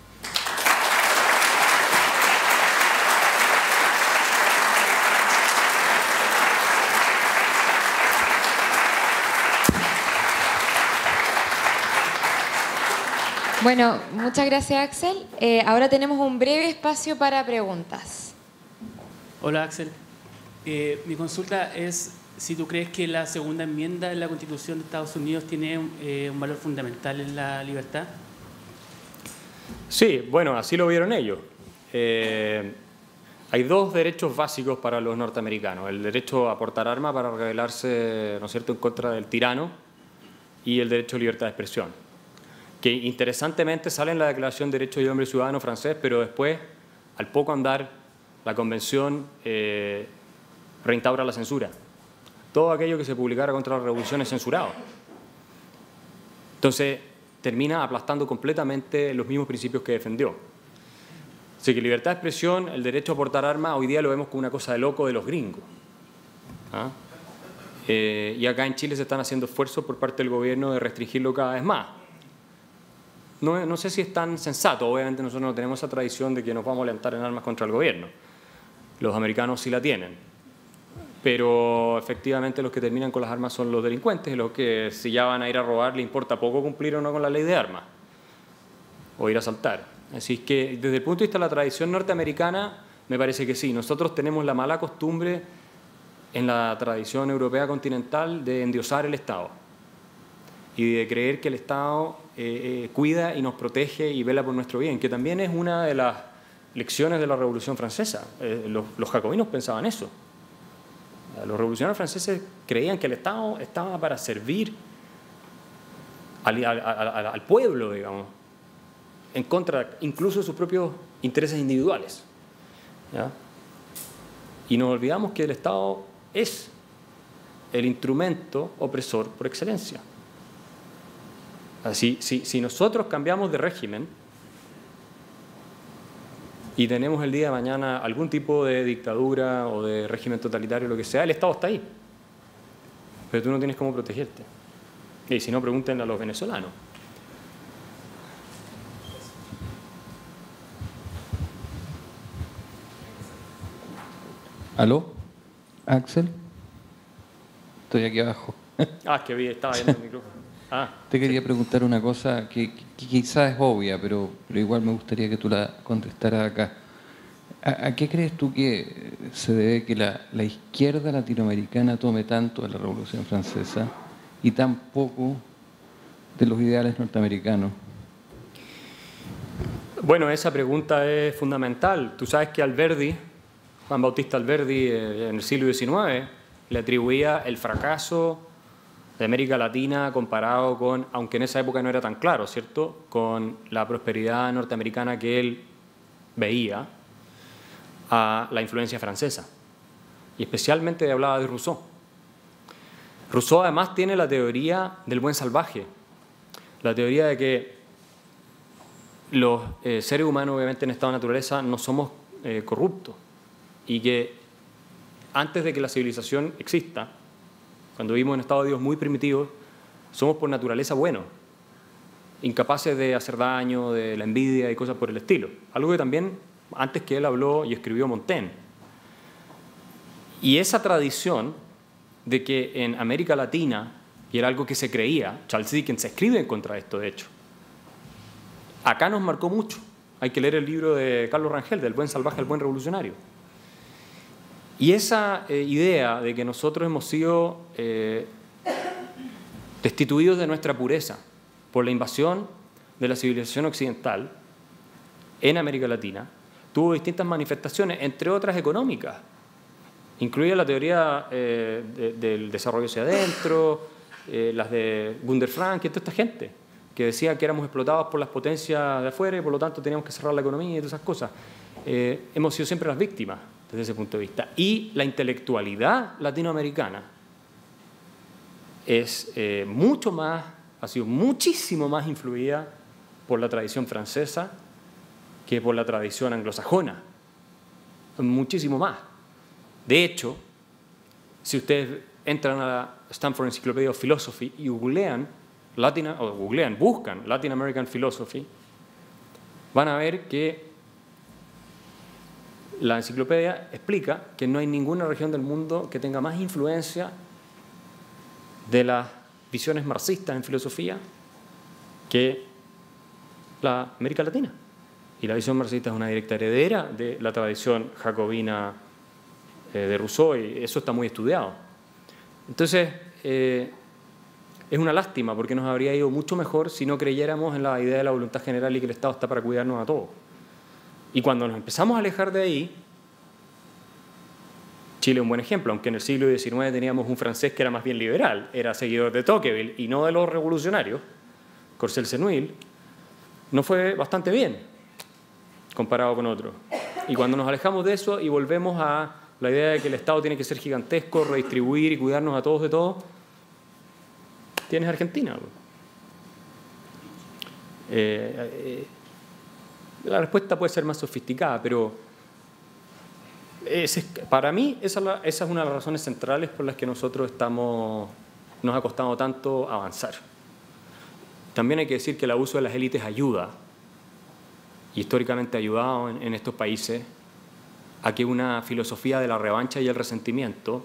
Bueno, muchas gracias Axel. Eh, ahora tenemos un breve espacio para preguntas. Hola Axel. Eh, mi consulta es si tú crees que la segunda enmienda de la Constitución de Estados Unidos tiene eh, un valor fundamental en la libertad. Sí, bueno, así lo vieron ellos. Eh, hay dos derechos básicos para los norteamericanos, el derecho a portar armas para rebelarse, ¿no es cierto?, en contra del tirano y el derecho a libertad de expresión, que interesantemente sale en la Declaración de Derechos de Hombre Ciudadano francés, pero después, al poco andar, la Convención eh, reinstaura la censura. Todo aquello que se publicara contra la revolución es censurado. Entonces, termina aplastando completamente los mismos principios que defendió. Así que libertad de expresión, el derecho a portar armas, hoy día lo vemos como una cosa de loco de los gringos. ¿ah? Eh, y acá en Chile se están haciendo esfuerzos por parte del gobierno de restringirlo cada vez más. No, sé si es tan sensato, obviamente nosotros no tenemos esa tradición de que nos vamos a levantar en armas contra el gobierno. Los americanos sí la tienen pero efectivamente los que terminan con las armas son los delincuentes, los que si ya van a ir a robar le importa poco cumplir o no con la ley de armas, o ir a asaltar. Así que desde el punto de vista de la tradición norteamericana, me parece que sí, nosotros tenemos la mala costumbre en la tradición europea continental de endiosar el Estado y de creer que el Estado eh, eh, cuida y nos protege y vela por nuestro bien, que también es una de las lecciones de la Revolución Francesa. Eh, los jacobinos pensaban eso. Los revolucionarios franceses creían que el Estado estaba para servir al, pueblo, digamos, en contra incluso de sus propios intereses individuales. Y nos olvidamos que el Estado es el instrumento opresor por excelencia. Así, si, si nosotros cambiamos de régimen, y tenemos el día de mañana algún tipo de dictadura o de régimen totalitario, lo que sea, el Estado está ahí. Pero tú no tienes cómo protegerte. Y si no, pregúntenle a los venezolanos. ¿Aló? ¿Axel? Estoy aquí abajo. ah, es que vi, estaba viendo el micrófono. Ah, Te quería preguntar una cosa que, que quizás es obvia, pero, pero igual me gustaría que tú la contestaras acá. ¿A, a qué crees tú que se debe que la, la izquierda latinoamericana tome tanto de la Revolución Francesa y tan poco de los ideales norteamericanos? Bueno, esa pregunta es fundamental. Tú sabes que Alberdi, Juan Bautista Alberdi, eh, en el siglo XIX, le atribuía el fracaso de América Latina comparado con, aunque en esa época no era tan claro, ¿cierto?, con la prosperidad norteamericana que él veía a la influencia francesa. Y especialmente hablaba de Rousseau. Rousseau además tiene la teoría del buen salvaje, la teoría de que los eh, seres humanos, obviamente en estado de naturaleza, no somos eh, corruptos y que antes de que la civilización exista, cuando vivimos en estado de muy primitivos, somos por naturaleza buenos, incapaces de hacer daño, de la envidia y cosas por el estilo. Algo que también antes que él habló y escribió Montaigne. Y esa tradición de que en América Latina, y era algo que se creía, Charles Dickens escribe en contra de esto, de hecho, acá nos marcó mucho. Hay que leer el libro de Carlos Rangel, del buen salvaje al buen revolucionario. Y esa eh, idea de que nosotros hemos sido eh, destituidos de nuestra pureza por la invasión de la civilización occidental en América Latina, tuvo distintas manifestaciones, entre otras económicas. Incluía la teoría eh, de, del desarrollo hacia adentro, eh, las de Gunder Frank y toda esta gente, que decía que éramos explotados por las potencias de afuera y por lo tanto teníamos que cerrar la economía y todas esas cosas. Hemos sido siempre las víctimas desde ese punto de vista. Y la intelectualidad latinoamericana es eh, mucho más, ha sido muchísimo más influida por la tradición francesa que por la tradición anglosajona. Muchísimo más. De hecho, si ustedes entran a la Stanford Encyclopedia of Philosophy y googlean, Latin, o googlean, buscan Latin American Philosophy, van a ver que la enciclopedia explica que no hay ninguna región del mundo que tenga más influencia de las visiones marxistas en filosofía que la América Latina. Y la visión marxista es una directa heredera de la tradición jacobina eh, de Rousseau y eso está muy estudiado. Entonces, eh, es una lástima porque nos habría ido mucho mejor si no creyéramos en la idea de la voluntad general y que el Estado está para cuidarnos a todos. Y cuando nos empezamos a alejar de ahí, Chile es un buen ejemplo, aunque en el siglo XIX teníamos un francés que era más bien liberal, era seguidor de Tocqueville y no de los revolucionarios, Corcel Senuil, no fue bastante bien comparado con otros. Y cuando nos alejamos de eso y volvemos a la idea de que el Estado tiene que ser gigantesco, redistribuir y cuidarnos a todos de todo, tienes Argentina. Eh, eh, la respuesta puede ser más sofisticada, pero para mí esa esa es, una de las razones centrales por las que nosotros estamos, nos ha costado tanto avanzar. También hay que decir que el abuso de las élites ayuda, y históricamente ha ayudado en estos países, a que una filosofía de la revancha y el resentimiento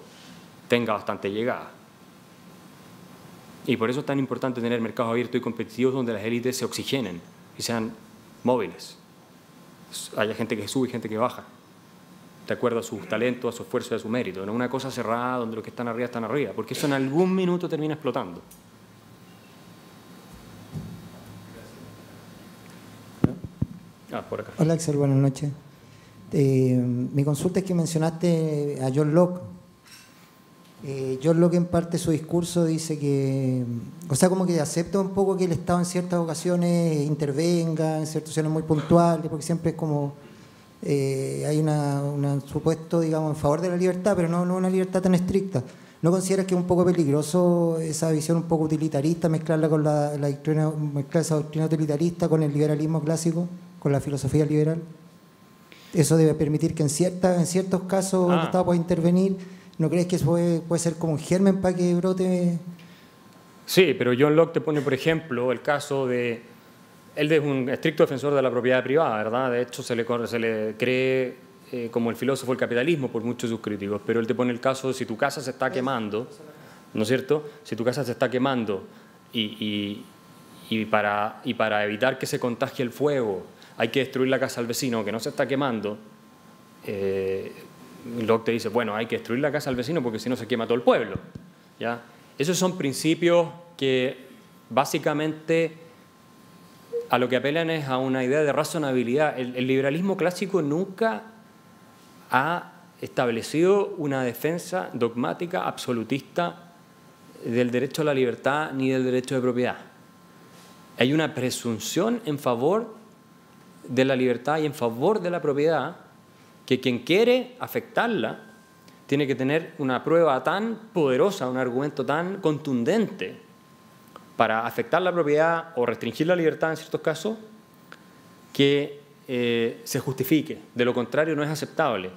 tenga bastante llegada. Y por eso es tan importante tener mercados abiertos y competitivos donde las élites se oxigenen y sean móviles. Haya gente que sube y gente que baja, de acuerdo a sus talentos, a su esfuerzo y a su mérito. No una cosa cerrada donde los que están arriba están arriba, porque eso en algún minuto termina explotando. Ah, por acá. Hola Axel, buenas noches. Eh, mi consulta es que mencionaste a John Locke. Eh, John Locke en parte su discurso dice que, o sea, como que acepta un poco que el Estado en ciertas ocasiones intervenga, en ciertas ocasiones muy puntuales, porque siempre es como, eh, hay un supuesto, digamos, en favor de la libertad, pero no, no una libertad tan estricta. ¿No consideras que es un poco peligroso esa visión un poco utilitarista, mezclarla con la, la doctrina, mezclar esa doctrina utilitarista con el liberalismo clásico, con la filosofía liberal? Eso debe permitir que en, cierta, en ciertos casos ah. el Estado pueda intervenir ¿No crees que eso puede, puede ser como un germen para que brote? Sí, pero John Locke te pone, por ejemplo, el caso de... Él es un estricto defensor de la propiedad privada, ¿verdad? De hecho, se le, se le cree eh, como el filósofo del capitalismo por muchos de sus críticos, pero él te pone el caso de si tu casa se está quemando, ¿no es cierto? Si tu casa se está quemando y, y, para, y para evitar que se contagie el fuego hay que destruir la casa al vecino que no se está quemando, eh, Locke te dice, bueno, hay que destruir la casa al vecino porque si no se quema todo el pueblo. ¿ya? Esos son principios que básicamente a lo que apelan es a una idea de razonabilidad. El, liberalismo clásico nunca ha establecido una defensa dogmática, absolutista del derecho a la libertad ni del derecho de propiedad. Hay una presunción en favor de la libertad y en favor de la propiedad que quien quiere afectarla tiene que tener una prueba tan poderosa, un argumento tan contundente para afectar la propiedad o restringir la libertad en ciertos casos, que eh, se justifique. De lo contrario, no es aceptable.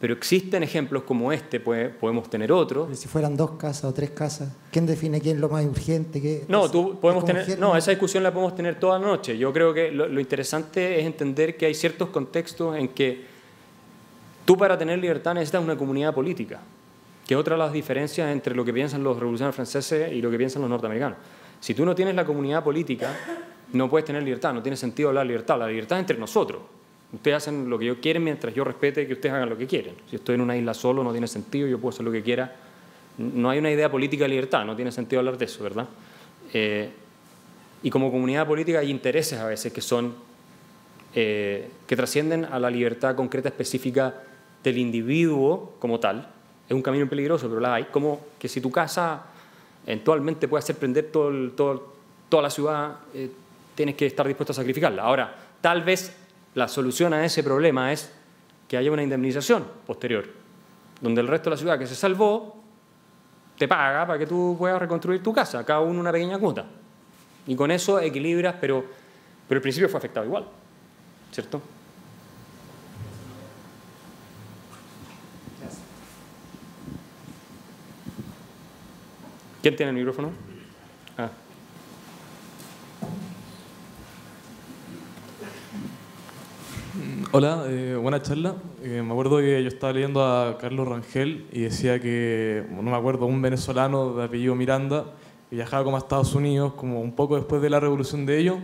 Pero existen ejemplos como este, pues, podemos tener otros. Si fueran dos casas o tres casas, ¿quién define quién es lo más urgente? Qué, no, tú, podemos tener, no, esa discusión la podemos tener toda la noche. Yo creo que lo interesante es entender que hay ciertos contextos en que Tú para tener libertad necesitas una comunidad política, que es otra de las diferencias entre lo que piensan los revolucionarios franceses y lo que piensan los norteamericanos. Si tú no tienes la comunidad política, no puedes tener libertad, no tiene sentido hablar de libertad. La libertad es entre nosotros. Ustedes hacen lo que yo quieren mientras yo respete que ustedes hagan lo que quieren. Si estoy en una isla solo, no tiene sentido, yo puedo hacer lo que quiera. No hay una idea política de libertad, no tiene sentido hablar de eso, ¿verdad? Eh, y como comunidad política hay intereses a veces que son, eh, que trascienden a la libertad concreta específica del individuo como tal. Es un camino peligroso, pero la hay. Como que si tu casa eventualmente puede hacer prender todo, toda la ciudad, eh, tienes que estar dispuesto a sacrificarla. Ahora, tal vez la solución a ese problema es que haya una indemnización posterior, donde el resto de la ciudad que se salvó te paga para que tú puedas reconstruir tu casa, cada uno una pequeña cuota. Y con eso equilibras, pero, pero el principio fue afectado igual, ¿cierto? ¿Quién tiene el micrófono? Ah. Hola, eh, buena charla. Eh, me acuerdo que yo estaba leyendo a Carlos Rangel y decía que, no me acuerdo, un venezolano de apellido Miranda viajaba como a Estados Unidos, como un poco después de la revolución de ellos,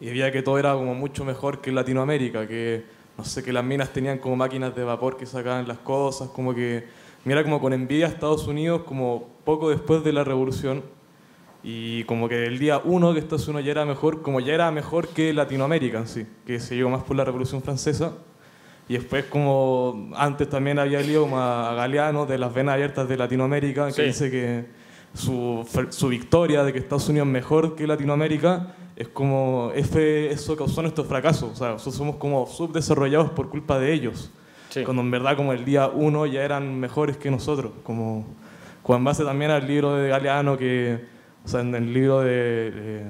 y veía que todo era como mucho mejor que Latinoamérica, que no sé, que las minas tenían como máquinas de vapor que sacaban las cosas, como que mira como con envidia a Estados Unidos como poco después de la revolución y como que el día uno que Estados Unidos ya era mejor, como ya era mejor que Latinoamérica en sí, que se llegó más por la revolución francesa. Y después como antes también había lío a Galeano de las venas abiertas de Latinoamérica, que dice que su, su, victoria de que Estados Unidos es mejor que Latinoamérica es como, eso causó nuestro fracaso, o sea, nosotros somos como subdesarrollados por culpa de ellos. Cuando en verdad como el día uno ya eran mejores que nosotros. Como, en base también al libro de Galeano, que, o sea, en el libro de,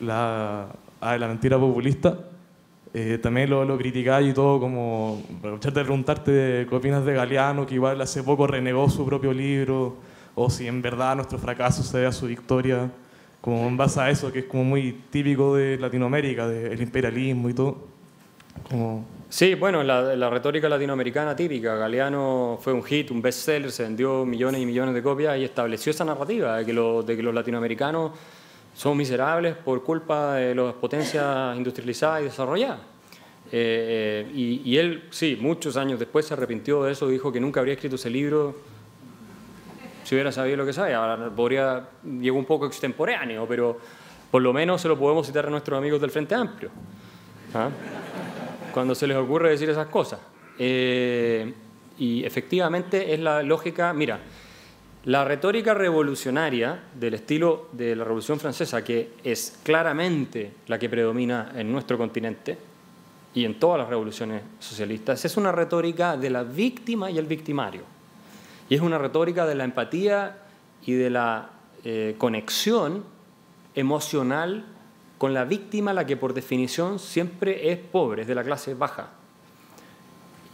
la, ah, la mentira populista, eh, también lo, lo criticáis y todo, como aprovecharte de preguntarte qué opinas de Galeano, que igual hace poco renegó su propio libro, o si en verdad nuestro fracaso se debe a su victoria, como en base a eso, que es como muy típico de Latinoamérica, del imperialismo y todo. Como... Sí, bueno, la, retórica latinoamericana típica. Galeano fue un hit, un bestseller, se vendió millones y millones de copias y estableció esa narrativa de que, los latinoamericanos son miserables por culpa de las potencias industrializadas y desarrolladas. Eh, eh, y, él, sí, muchos años después se arrepintió de eso, dijo que nunca habría escrito ese libro si hubiera sabido lo que sabe. Ahora podría, llegó un poco extemporáneo, pero por lo menos se lo podemos citar a nuestros amigos del Frente Amplio. ¿Ah? Cuando se les ocurre decir esas cosas. Eh, y efectivamente es la lógica, mira, la retórica revolucionaria del estilo de la Revolución Francesa, que es claramente la que predomina en nuestro continente y en todas las revoluciones socialistas, es una retórica de la víctima y el victimario. Y es una retórica de la empatía y de la eh, conexión emocional con la víctima, la que por definición siempre es pobre, es de la clase baja.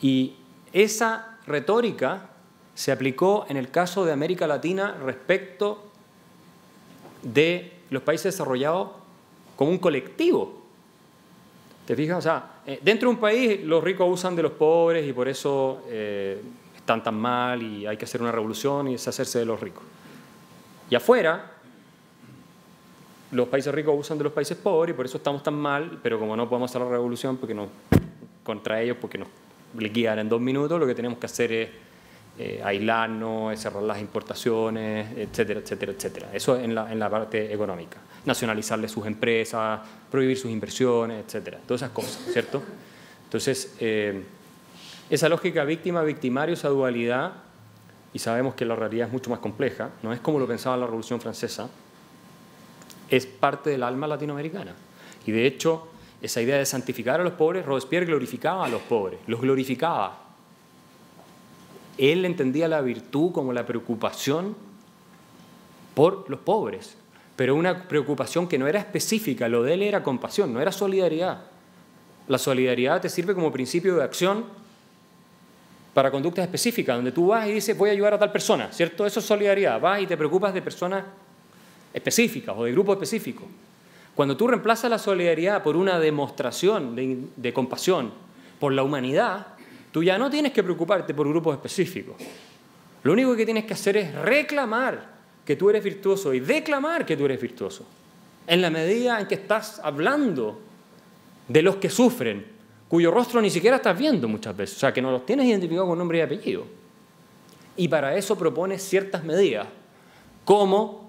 Y esa retórica se aplicó en el caso de América Latina respecto de los países desarrollados como un colectivo. ¿Te fijas? Eh, dentro de un país los ricos usan de los pobres y por eso eh, están tan mal y hay que hacer una revolución y deshacerse de los ricos. Y afuera los países ricos usan de los países pobres y por eso estamos tan mal, pero como no podemos hacer la revolución porque no, contra ellos porque nos liquidan en dos minutos, lo que tenemos que hacer es eh, aislarnos, cerrar las importaciones, etcétera, etcétera, etcétera. Eso en la, en la parte económica. Nacionalizarle sus empresas, prohibir sus inversiones, etcétera. Todas esas cosas, ¿cierto? Entonces, eh, esa lógica víctima-victimario, esa dualidad, y sabemos que la realidad es mucho más compleja, no es como lo pensaba la Revolución Francesa, es parte del alma latinoamericana. Y de hecho, esa idea de santificar a los pobres, Robespierre glorificaba a los pobres, los glorificaba. Él entendía la virtud como la preocupación por los pobres, pero una preocupación que no era específica, lo de él era compasión, no era solidaridad. La solidaridad te sirve como principio de acción para conductas específicas, donde tú vas y dices voy a ayudar a tal persona, ¿cierto? Eso es solidaridad, vas y te preocupas de personas específicas o de grupos específicos. Cuando tú reemplazas la solidaridad por una demostración de, compasión por la humanidad, tú ya no tienes que preocuparte por grupos específicos. Lo único que tienes que hacer es reclamar que tú eres virtuoso y declamar que tú eres virtuoso. En la medida en que estás hablando de los que sufren, cuyo rostro ni siquiera estás viendo muchas veces, o sea, que no los tienes identificados con nombre y apellido. Y para eso propones ciertas medidas, como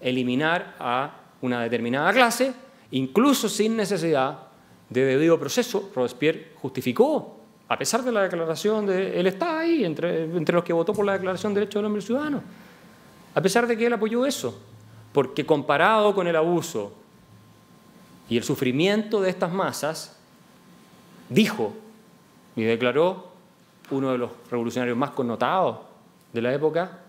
eliminar a una determinada clase, incluso sin necesidad de debido proceso. Robespierre justificó, a pesar de la declaración de él está ahí, entre, entre los que votó por la Declaración de Derechos del Hombre Ciudadano, a pesar de que él apoyó eso, porque comparado con el abuso y el sufrimiento de estas masas, dijo y declaró uno de los revolucionarios más connotados de la época,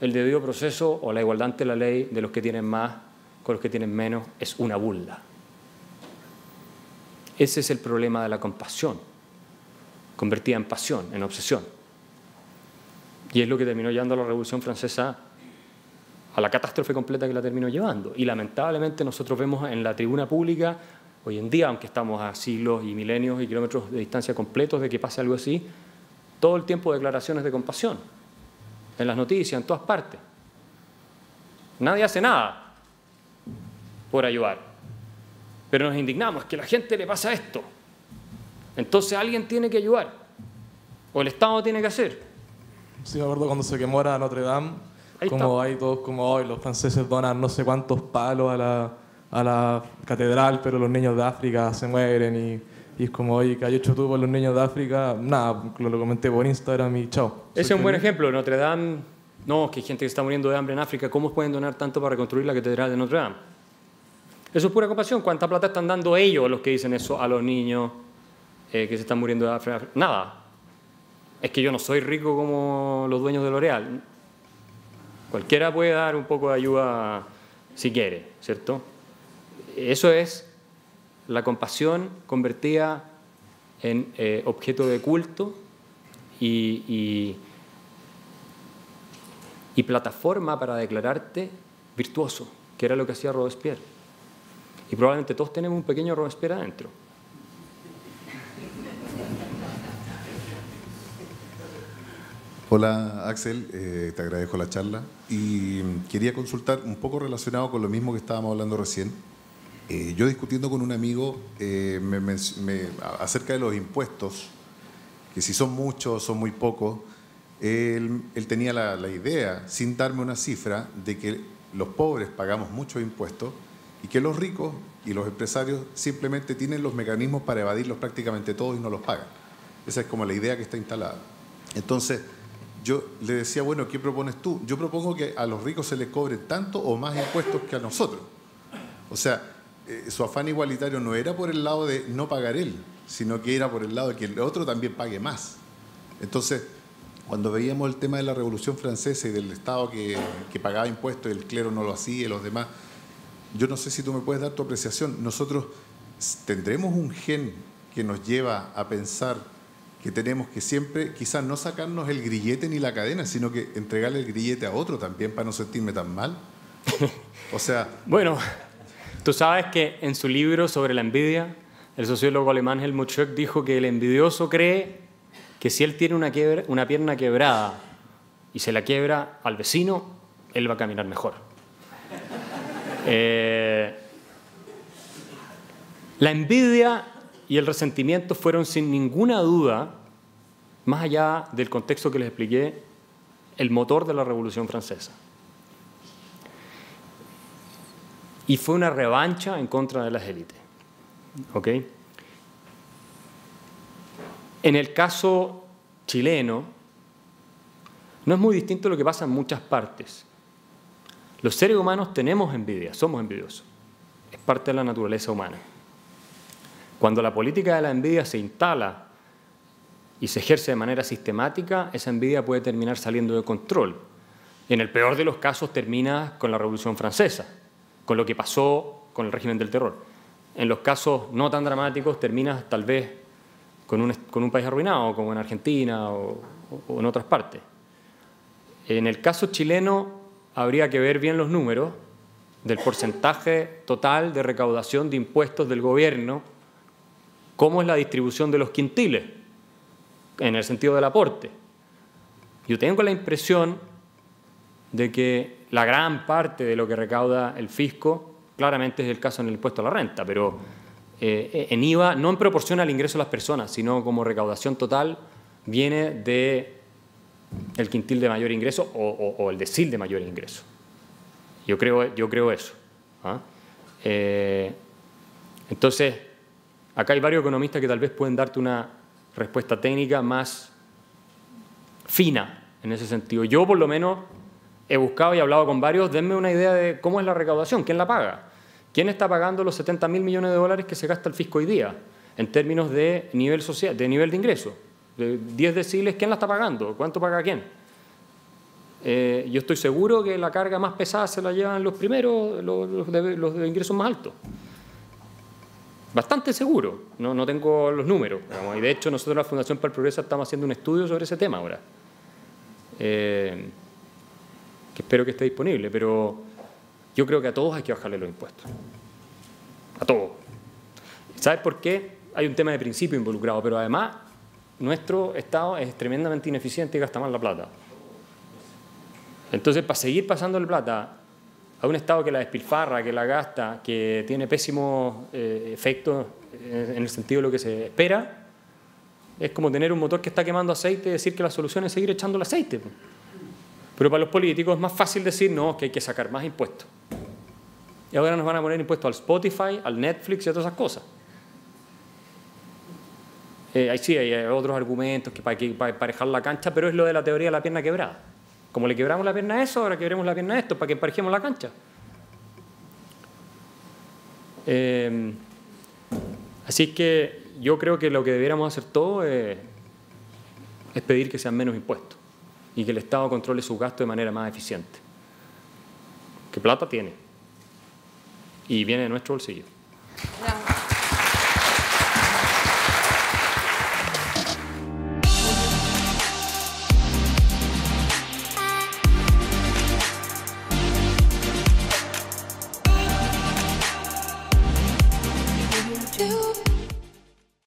el debido proceso o la igualdad ante la ley de los que tienen más con los que tienen menos es una burla. Ese es el problema de la compasión, convertida en pasión, en obsesión. Y es lo que terminó llevando a la Revolución Francesa a la catástrofe completa que la terminó llevando. Y lamentablemente nosotros vemos en la tribuna pública, hoy en día, aunque estamos a siglos y milenios y kilómetros de distancia completos de que pase algo así, todo el tiempo declaraciones de compasión, en las noticias, en todas partes. Nadie hace nada por ayudar. Pero nos indignamos, es que a la gente le pasa esto. Entonces alguien tiene que ayudar. O el Estado tiene que hacer. Sí, me acuerdo cuando se quemó a Notre Dame, como hay todos como hoy, los franceses donan no sé cuántos palos a la, a la catedral, pero los niños de África se mueren y, y es como, oye, que hay ocho tubos los niños de África, nada, lo, lo comenté por Instagram y chao. Ese es un buen ejemplo, Notre Dame, no, que hay gente que está muriendo de hambre en África, ¿cómo pueden donar tanto para reconstruir la catedral de Notre Dame? Eso es pura compasión. ¿Cuánta plata están dando ellos los que dicen eso a los niños eh, que se están muriendo de África? Nada. Es que yo no soy rico como los dueños de L'Oreal. Cualquiera puede dar un poco de ayuda si quiere, ¿cierto? Eso es la compasión convertida en eh, objeto de culto y, y, plataforma para declararte virtuoso, que era lo que hacía Robespierre. Y probablemente todos tenemos un pequeño Robespierre adentro. Hola Axel, eh, te agradezco la charla y quería consultar un poco relacionado con lo mismo que estábamos hablando recién. Eh, yo discutiendo con un amigo eh, acerca de los impuestos, que si son muchos o son muy pocos, él, tenía la, la idea, sin darme una cifra, de que los pobres pagamos muchos impuestos y que los ricos y los empresarios simplemente tienen los mecanismos para evadirlos prácticamente todos y no los pagan. Esa es como la idea que está instalada. Entonces, yo le decía, bueno, ¿qué propones tú? Yo propongo que a los ricos se les cobre tanto o más impuestos que a nosotros. O sea, eh, su afán igualitario no era por el lado de no pagar él, sino que era por el lado de que el otro también pague más. Entonces, cuando veíamos el tema de la Revolución Francesa y del Estado que, que pagaba impuestos y el clero no lo hacía y los demás, yo no sé si tú me puedes dar tu apreciación. Nosotros tendremos un gen que nos lleva a pensar que tenemos que siempre, quizás no sacarnos el grillete ni la cadena, sino que entregarle el grillete a otro también para no sentirme tan mal. O sea... bueno, tú sabes que en su libro sobre la envidia, el sociólogo alemán Helmut Schöck dijo que el envidioso cree que si él tiene una, una pierna quebrada y se la quiebra al vecino, él va a caminar mejor. Eh, la envidia y el resentimiento fueron sin ninguna duda, más allá del contexto que les expliqué, el motor de la Revolución Francesa. Y fue una revancha en contra de las élites. ¿Ok? En el caso chileno, no es muy distinto lo que pasa en muchas partes. Los seres humanos tenemos envidia, somos envidiosos. Es parte de la naturaleza humana. Cuando la política de la envidia se instala y se ejerce de manera sistemática, esa envidia puede terminar saliendo de control. Y en el peor de los casos termina con la Revolución Francesa, con lo que pasó con el régimen del terror. En los casos no tan dramáticos termina tal vez con un, con un país arruinado, como en Argentina o, o en otras partes. En el caso chileno habría que ver bien los números del porcentaje total de recaudación de impuestos del gobierno, cómo es la distribución de los quintiles, en el sentido del aporte. Yo tengo la impresión de que la gran parte de lo que recauda el fisco, claramente es el caso en el impuesto a la renta, pero eh, en IVA no en proporción al ingreso de las personas, sino como recaudación total, viene de el quintil de mayor ingreso o, el decil de mayor ingreso. Yo creo, yo creo eso. ¿ah? Eh, entonces, acá hay varios economistas que tal vez pueden darte una respuesta técnica más fina en ese sentido. Yo por lo menos he buscado y hablado con varios, denme una idea de cómo es la recaudación, quién la paga, quién está pagando los 70 mil millones de dólares que se gasta el fisco hoy día en términos de nivel, social, de, nivel de ingreso. De 10 deciles, ¿quién la está pagando? ¿Cuánto paga quién? Eh, yo estoy seguro que la carga más pesada se la llevan los primeros, los, de, ingresos más altos. Bastante seguro, no, no tengo los números. y de hecho, nosotros, la Fundación para el Progreso, estamos haciendo un estudio sobre ese tema ahora. Eh, que espero que esté disponible, pero yo creo que a todos hay que bajarle los impuestos. A todos. ¿Sabes por qué? Hay un tema de principio involucrado, pero además nuestro Estado es tremendamente ineficiente y gasta mal la plata. Entonces, para seguir pasando la plata a un Estado que la despilfarra, que la gasta, que tiene pésimos eh, efectos en el sentido de lo que se espera, es como tener un motor que está quemando aceite y decir que la solución es seguir echando el aceite. Pero para los políticos es más fácil decir, no, que hay que sacar más impuestos. Y ahora nos van a poner impuestos al Spotify, al Netflix y a todas esas cosas. Eh, ahí sí, hay otros argumentos que para, que para emparejar la cancha, pero es lo de la teoría de la pierna quebrada. Como le quebramos la pierna a eso, ahora quebremos la pierna a esto, para que emparejemos la cancha. Eh, así que yo creo que lo que debiéramos hacer todos es pedir que sean menos impuestos y que el Estado controle sus gastos de manera más eficiente. ¿Qué plata tiene? Y viene de nuestro bolsillo. do